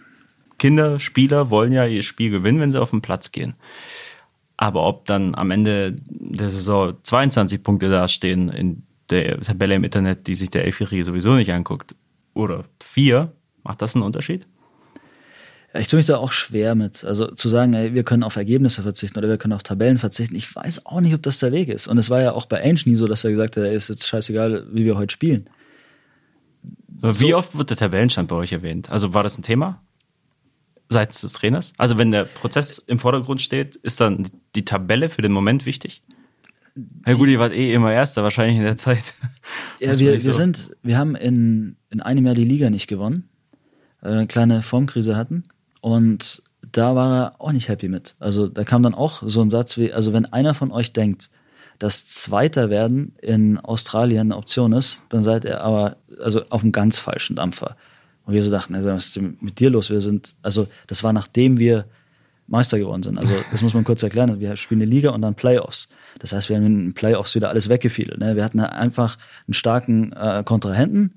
C: Kinder, Spieler wollen ja ihr Spiel gewinnen, wenn sie auf den Platz gehen. Aber ob dann am Ende der Saison 22 Punkte dastehen in der Tabelle im Internet, die sich der Elfjährige sowieso nicht anguckt, oder vier, macht das einen Unterschied?
D: Ich tue mich da auch schwer mit. Also zu sagen, ey, wir können auf Ergebnisse verzichten oder wir können auf Tabellen verzichten. Ich weiß auch nicht, ob das der Weg ist. Und es war ja auch bei Ange nie so, dass er gesagt hat, ey, ist jetzt scheißegal, wie wir heute spielen.
C: Wie so. oft wird der Tabellenstand bei euch erwähnt? Also war das ein Thema? Seitens des Trainers? Also wenn der Prozess im Vordergrund steht, ist dann die Tabelle für den Moment wichtig? Ja gut, ihr wart eh immer Erster wahrscheinlich in der Zeit.
D: Ja, wir, wir sind, wir haben in, in einem Jahr die Liga nicht gewonnen, äh, eine kleine Formkrise hatten und da war er auch nicht happy mit. Also da kam dann auch so ein Satz wie, also wenn einer von euch denkt, dass Zweiter werden in Australien eine Option ist, dann seid ihr aber also auf einem ganz falschen Dampfer. Und wir so dachten, also, was ist denn mit dir los? Wir sind, also das war nachdem wir Meister geworden sind. Also das muss man kurz erklären. Wir spielen eine Liga und dann Playoffs. Das heißt, wir haben in den Playoffs wieder alles weggefiedelt. Ne? Wir hatten einfach einen starken äh, Kontrahenten,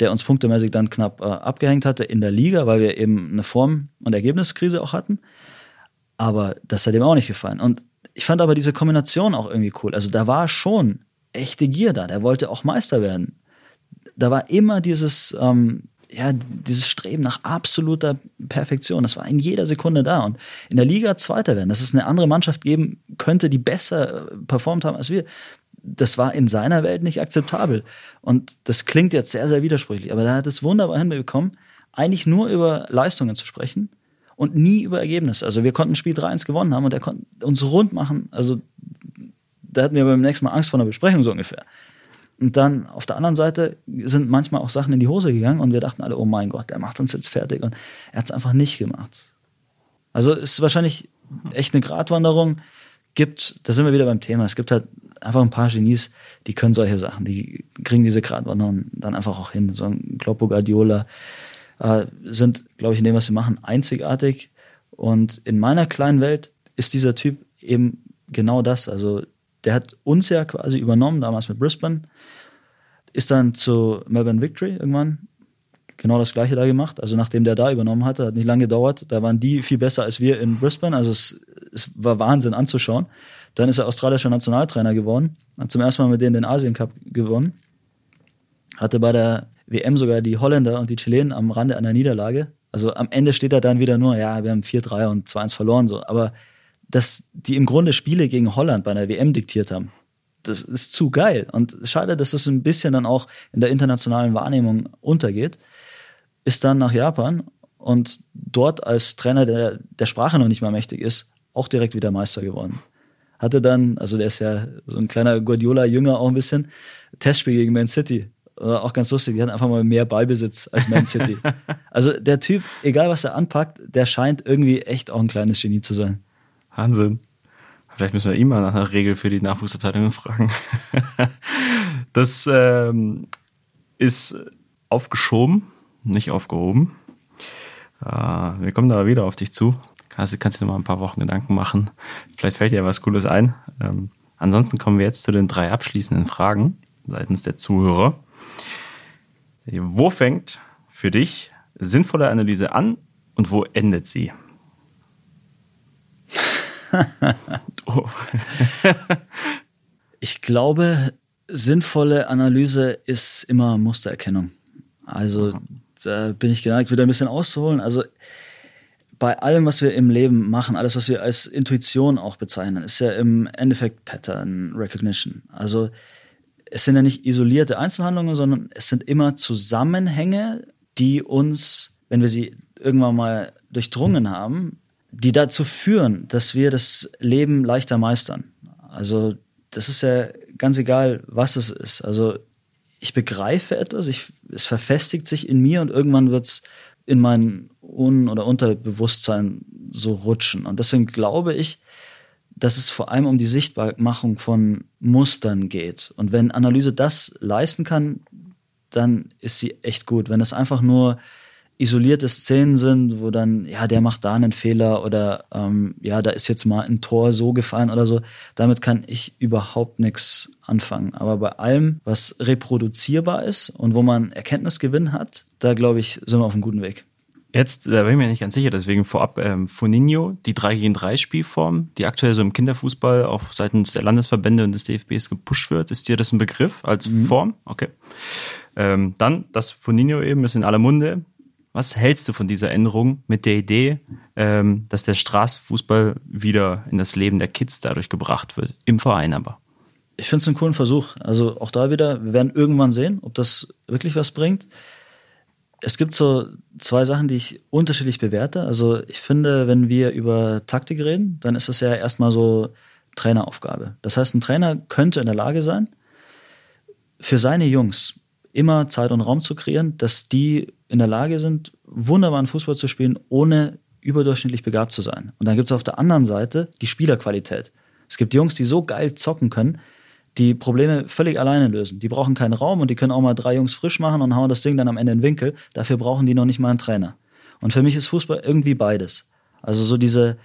D: der uns punktemäßig dann knapp äh, abgehängt hatte in der Liga, weil wir eben eine Form- und Ergebniskrise auch hatten. Aber das hat ihm auch nicht gefallen. Und ich fand aber diese Kombination auch irgendwie cool. Also da war schon echte Gier da. Der wollte auch Meister werden. Da war immer dieses, ähm, ja, dieses Streben nach absoluter Perfektion. Das war in jeder Sekunde da. Und in der Liga Zweiter werden, dass es eine andere Mannschaft geben könnte, die besser äh, performt haben als wir, das war in seiner Welt nicht akzeptabel. Und das klingt jetzt sehr, sehr widersprüchlich, aber er hat es wunderbar hinbekommen, eigentlich nur über Leistungen zu sprechen und nie über Ergebnisse. Also wir konnten Spiel 3-1 gewonnen haben und er konnte uns rund machen. Also da hatten wir beim nächsten Mal Angst vor einer Besprechung so ungefähr. Und dann auf der anderen Seite sind manchmal auch Sachen in die Hose gegangen und wir dachten alle, oh mein Gott, der macht uns jetzt fertig. Und er hat es einfach nicht gemacht. Also es ist wahrscheinlich echt eine Gratwanderung. Gibt, da sind wir wieder beim Thema, es gibt halt einfach ein paar Genies, die können solche Sachen, die kriegen diese Gratwanderung dann einfach auch hin. So ein Kloppo Guardiola äh, sind, glaube ich, in dem, was sie machen, einzigartig. Und in meiner kleinen Welt ist dieser Typ eben genau das. Also der hat uns ja quasi übernommen, damals mit Brisbane, ist dann zu Melbourne Victory irgendwann genau das gleiche da gemacht. Also nachdem der da übernommen hatte, hat nicht lange gedauert. Da waren die viel besser als wir in Brisbane. Also es, es war Wahnsinn anzuschauen. Dann ist er australischer Nationaltrainer geworden, hat zum ersten Mal mit denen den Asien Cup gewonnen, hatte bei der WM sogar die Holländer und die Chilenen am Rande einer Niederlage. Also am Ende steht er dann wieder nur, ja, wir haben 4-3 und 2-1 verloren, so. Aber dass die im Grunde Spiele gegen Holland bei einer WM diktiert haben, das ist zu geil. Und schade, dass das ein bisschen dann auch in der internationalen Wahrnehmung untergeht. Ist dann nach Japan und dort als Trainer, der der Sprache noch nicht mal mächtig ist, auch direkt wieder Meister geworden. Hatte dann, also der ist ja so ein kleiner Guardiola-Jünger auch ein bisschen, Testspiel gegen Man City. Auch ganz lustig, die hatten einfach mal mehr Ballbesitz als Man City. also der Typ, egal was er anpackt, der scheint irgendwie echt auch ein kleines Genie zu sein.
C: Wahnsinn. Vielleicht müssen wir ihn mal nach einer Regel für die Nachwuchsabteilung fragen. das ähm, ist aufgeschoben, nicht aufgehoben. Äh, wir kommen da wieder auf dich zu. Kannst, kannst du dir mal ein paar Wochen Gedanken machen. Vielleicht fällt dir was Cooles ein. Ähm, ansonsten kommen wir jetzt zu den drei abschließenden Fragen seitens der Zuhörer. Wo fängt für dich sinnvolle Analyse an und wo endet sie?
D: oh. ich glaube, sinnvolle Analyse ist immer Mustererkennung. Also da bin ich geneigt, wieder ein bisschen auszuholen. Also bei allem, was wir im Leben machen, alles, was wir als Intuition auch bezeichnen, ist ja im Endeffekt Pattern Recognition. Also es sind ja nicht isolierte Einzelhandlungen, sondern es sind immer Zusammenhänge, die uns, wenn wir sie irgendwann mal durchdrungen haben, die dazu führen, dass wir das Leben leichter meistern. Also das ist ja ganz egal, was es ist. Also ich begreife etwas, ich, es verfestigt sich in mir und irgendwann wird es in mein Un- oder Unterbewusstsein so rutschen. Und deswegen glaube ich, dass es vor allem um die Sichtbarmachung von Mustern geht. Und wenn Analyse das leisten kann, dann ist sie echt gut. Wenn es einfach nur isolierte Szenen sind, wo dann, ja, der macht da einen Fehler oder ähm, ja, da ist jetzt mal ein Tor so gefallen oder so, damit kann ich überhaupt nichts anfangen. Aber bei allem, was reproduzierbar ist und wo man Erkenntnisgewinn hat, da glaube ich, sind wir auf einem guten Weg.
C: Jetzt, da bin ich mir nicht ganz sicher, deswegen vorab ähm, Foninho, die 3 gegen 3 Spielform, die aktuell so im Kinderfußball auch seitens der Landesverbände und des DFBs gepusht wird. Ist dir das ein Begriff als mhm. Form? Okay. Ähm, dann das Foninho eben ist in aller Munde. Was hältst du von dieser Änderung mit der Idee, ähm, dass der Straßenfußball wieder in das Leben der Kids dadurch gebracht wird, im Verein aber?
D: Ich finde es einen coolen Versuch. Also auch da wieder, wir werden irgendwann sehen, ob das wirklich was bringt es gibt so zwei Sachen, die ich unterschiedlich bewerte. Also ich finde, wenn wir über Taktik reden, dann ist es ja erstmal so Traineraufgabe. Das heißt, ein Trainer könnte in der Lage sein, für seine Jungs immer Zeit und Raum zu kreieren, dass die in der Lage sind, wunderbaren Fußball zu spielen, ohne überdurchschnittlich begabt zu sein. Und dann gibt es auf der anderen Seite die Spielerqualität. Es gibt Jungs, die so geil zocken können, die Probleme völlig alleine lösen. Die brauchen keinen Raum und die können auch mal drei Jungs frisch machen und hauen das Ding dann am Ende in den Winkel. Dafür brauchen die noch nicht mal einen Trainer. Und für mich ist Fußball irgendwie beides. Also so diese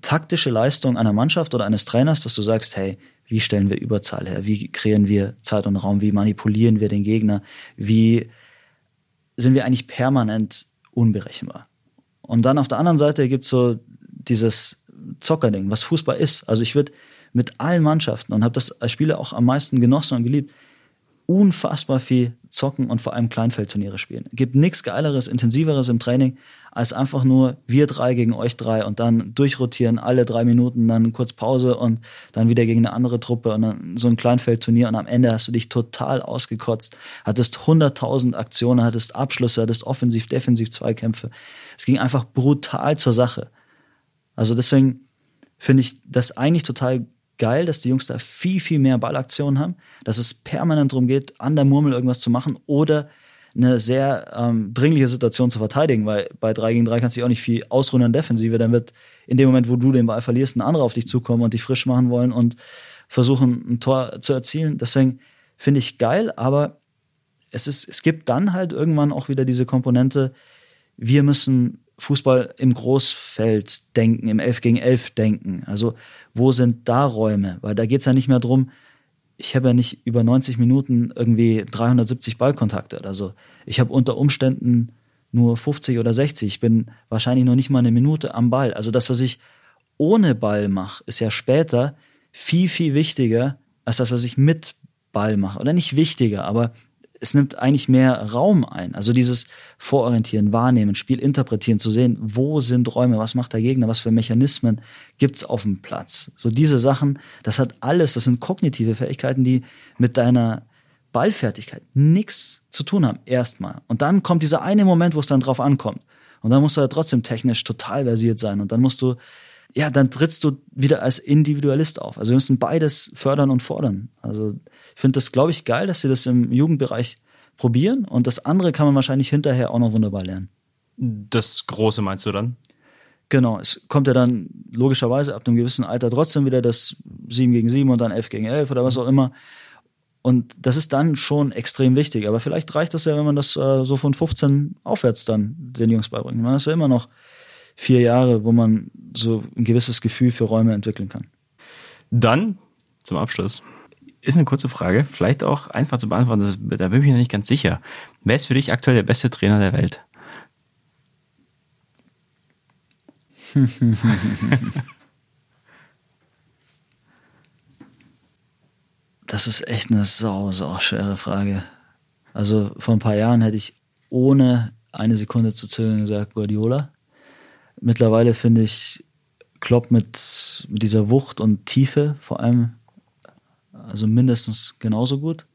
D: taktische Leistung einer Mannschaft oder eines Trainers, dass du sagst, hey, wie stellen wir Überzahl her? Wie kreieren wir Zeit und Raum? Wie manipulieren wir den Gegner? Wie sind wir eigentlich permanent unberechenbar? Und dann auf der anderen Seite gibt's so dieses Zockerding, was Fußball ist. Also ich würde mit allen Mannschaften und habe das als Spieler auch am meisten genossen und geliebt, unfassbar viel zocken und vor allem Kleinfeldturniere spielen. Gibt nichts Geileres, Intensiveres im Training, als einfach nur wir drei gegen euch drei und dann durchrotieren, alle drei Minuten, dann kurz Pause und dann wieder gegen eine andere Truppe und dann so ein Kleinfeldturnier und am Ende hast du dich total ausgekotzt, hattest 100.000 Aktionen, hattest Abschlüsse, hattest offensiv, defensiv Zweikämpfe. Es ging einfach brutal zur Sache. Also deswegen finde ich das eigentlich total geil, dass die Jungs da viel, viel mehr Ballaktionen haben, dass es permanent darum geht, an der Murmel irgendwas zu machen oder eine sehr ähm, dringliche Situation zu verteidigen, weil bei 3 gegen 3 kannst du dich auch nicht viel ausruhen an Defensive. Dann wird in dem Moment, wo du den Ball verlierst, ein anderer auf dich zukommen und dich frisch machen wollen und versuchen, ein Tor zu erzielen. Deswegen finde ich geil, aber es, ist, es gibt dann halt irgendwann auch wieder diese Komponente, wir müssen Fußball im Großfeld denken, im 11 gegen 11 denken. Also wo sind da Räume? Weil da geht es ja nicht mehr drum, ich habe ja nicht über 90 Minuten irgendwie 370 Ballkontakte oder so. Ich habe unter Umständen nur 50 oder 60. Ich bin wahrscheinlich noch nicht mal eine Minute am Ball. Also das, was ich ohne Ball mache, ist ja später viel, viel wichtiger als das, was ich mit Ball mache. Oder nicht wichtiger, aber es nimmt eigentlich mehr Raum ein. Also dieses Vororientieren, Wahrnehmen, Spiel interpretieren, zu sehen, wo sind Räume, was macht der Gegner, was für Mechanismen gibt's auf dem Platz. So diese Sachen, das hat alles, das sind kognitive Fähigkeiten, die mit deiner Ballfertigkeit nichts zu tun haben, erstmal. Und dann kommt dieser eine Moment, wo es dann drauf ankommt. Und dann musst du ja trotzdem technisch total versiert sein. Und dann musst du, ja, dann trittst du wieder als Individualist auf. Also wir müssen beides fördern und fordern. Also ich finde das, glaube ich, geil, dass sie das im Jugendbereich probieren. Und das andere kann man wahrscheinlich hinterher auch noch wunderbar lernen.
C: Das Große meinst du dann?
D: Genau, es kommt ja dann logischerweise ab einem gewissen Alter trotzdem wieder das 7 gegen 7 und dann 11 gegen 11 oder was auch immer. Und das ist dann schon extrem wichtig. Aber vielleicht reicht das ja, wenn man das äh, so von 15 aufwärts dann den Jungs beibringt. Man ist ja immer noch vier Jahre, wo man so ein gewisses Gefühl für Räume entwickeln kann.
C: Dann zum Abschluss ist eine kurze Frage, vielleicht auch einfach zu beantworten, da bin ich mir nicht ganz sicher. Wer ist für dich aktuell der beste Trainer der Welt?
D: das ist echt eine sau, sau schwere Frage. Also vor ein paar Jahren hätte ich ohne eine Sekunde zu zögern gesagt Guardiola. Mittlerweile finde ich Klopp mit, mit dieser Wucht und Tiefe vor allem also mindestens genauso gut.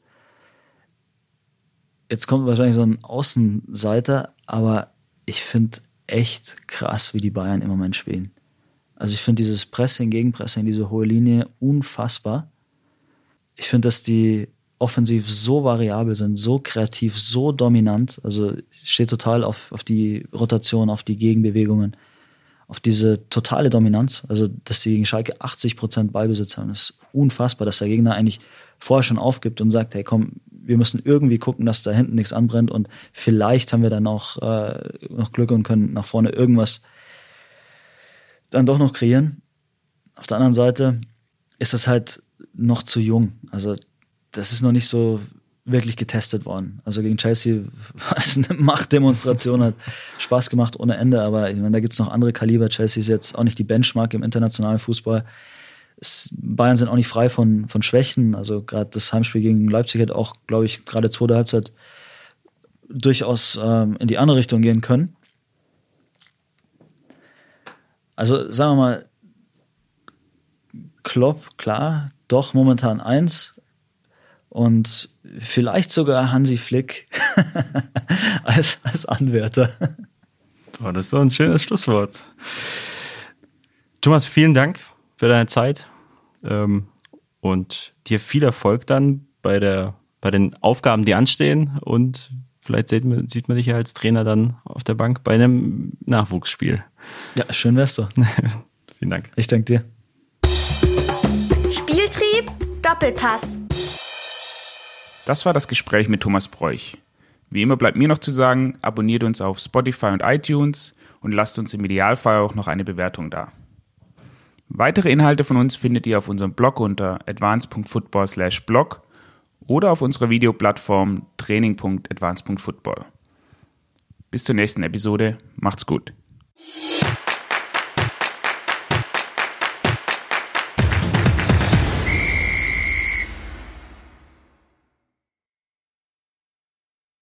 D: Jetzt kommt wahrscheinlich so ein Außenseiter, aber ich finde echt krass, wie die Bayern im Moment spielen. Also ich finde dieses Pressing, Gegenpressing, diese hohe Linie unfassbar. Ich finde, dass die offensiv so variabel sind, so kreativ, so dominant. Also steht total auf, auf die Rotation, auf die Gegenbewegungen auf diese totale Dominanz, also dass die gegen Schalke 80 Prozent Ballbesitz haben, das ist unfassbar, dass der Gegner eigentlich vorher schon aufgibt und sagt, hey komm, wir müssen irgendwie gucken, dass da hinten nichts anbrennt und vielleicht haben wir dann auch äh, noch Glück und können nach vorne irgendwas dann doch noch kreieren. Auf der anderen Seite ist das halt noch zu jung. Also das ist noch nicht so wirklich getestet worden. Also gegen Chelsea war es eine Machtdemonstration, hat Spaß gemacht ohne Ende, aber ich meine, da gibt es noch andere Kaliber. Chelsea ist jetzt auch nicht die Benchmark im internationalen Fußball. Bayern sind auch nicht frei von, von Schwächen. Also gerade das Heimspiel gegen Leipzig hat auch, glaube ich, gerade zweite Halbzeit durchaus ähm, in die andere Richtung gehen können. Also sagen wir mal, Klopp, klar, doch momentan eins, und vielleicht sogar Hansi Flick als, als Anwärter.
C: Oh, das ist doch ein schönes Schlusswort. Thomas, vielen Dank für deine Zeit ähm, und dir viel Erfolg dann bei, der, bei den Aufgaben, die anstehen und vielleicht sieht man, sieht man dich ja als Trainer dann auf der Bank bei einem Nachwuchsspiel.
D: Ja, schön wär's doch.
C: vielen Dank.
D: Ich danke dir.
A: Spieltrieb, Doppelpass.
B: Das war das Gespräch mit Thomas Bräuch. Wie immer bleibt mir noch zu sagen, abonniert uns auf Spotify und iTunes und lasst uns im Idealfall auch noch eine Bewertung da. Weitere Inhalte von uns findet ihr auf unserem Blog unter advance.football/blog oder auf unserer Videoplattform training.advance.football. Bis zur nächsten Episode, macht's gut.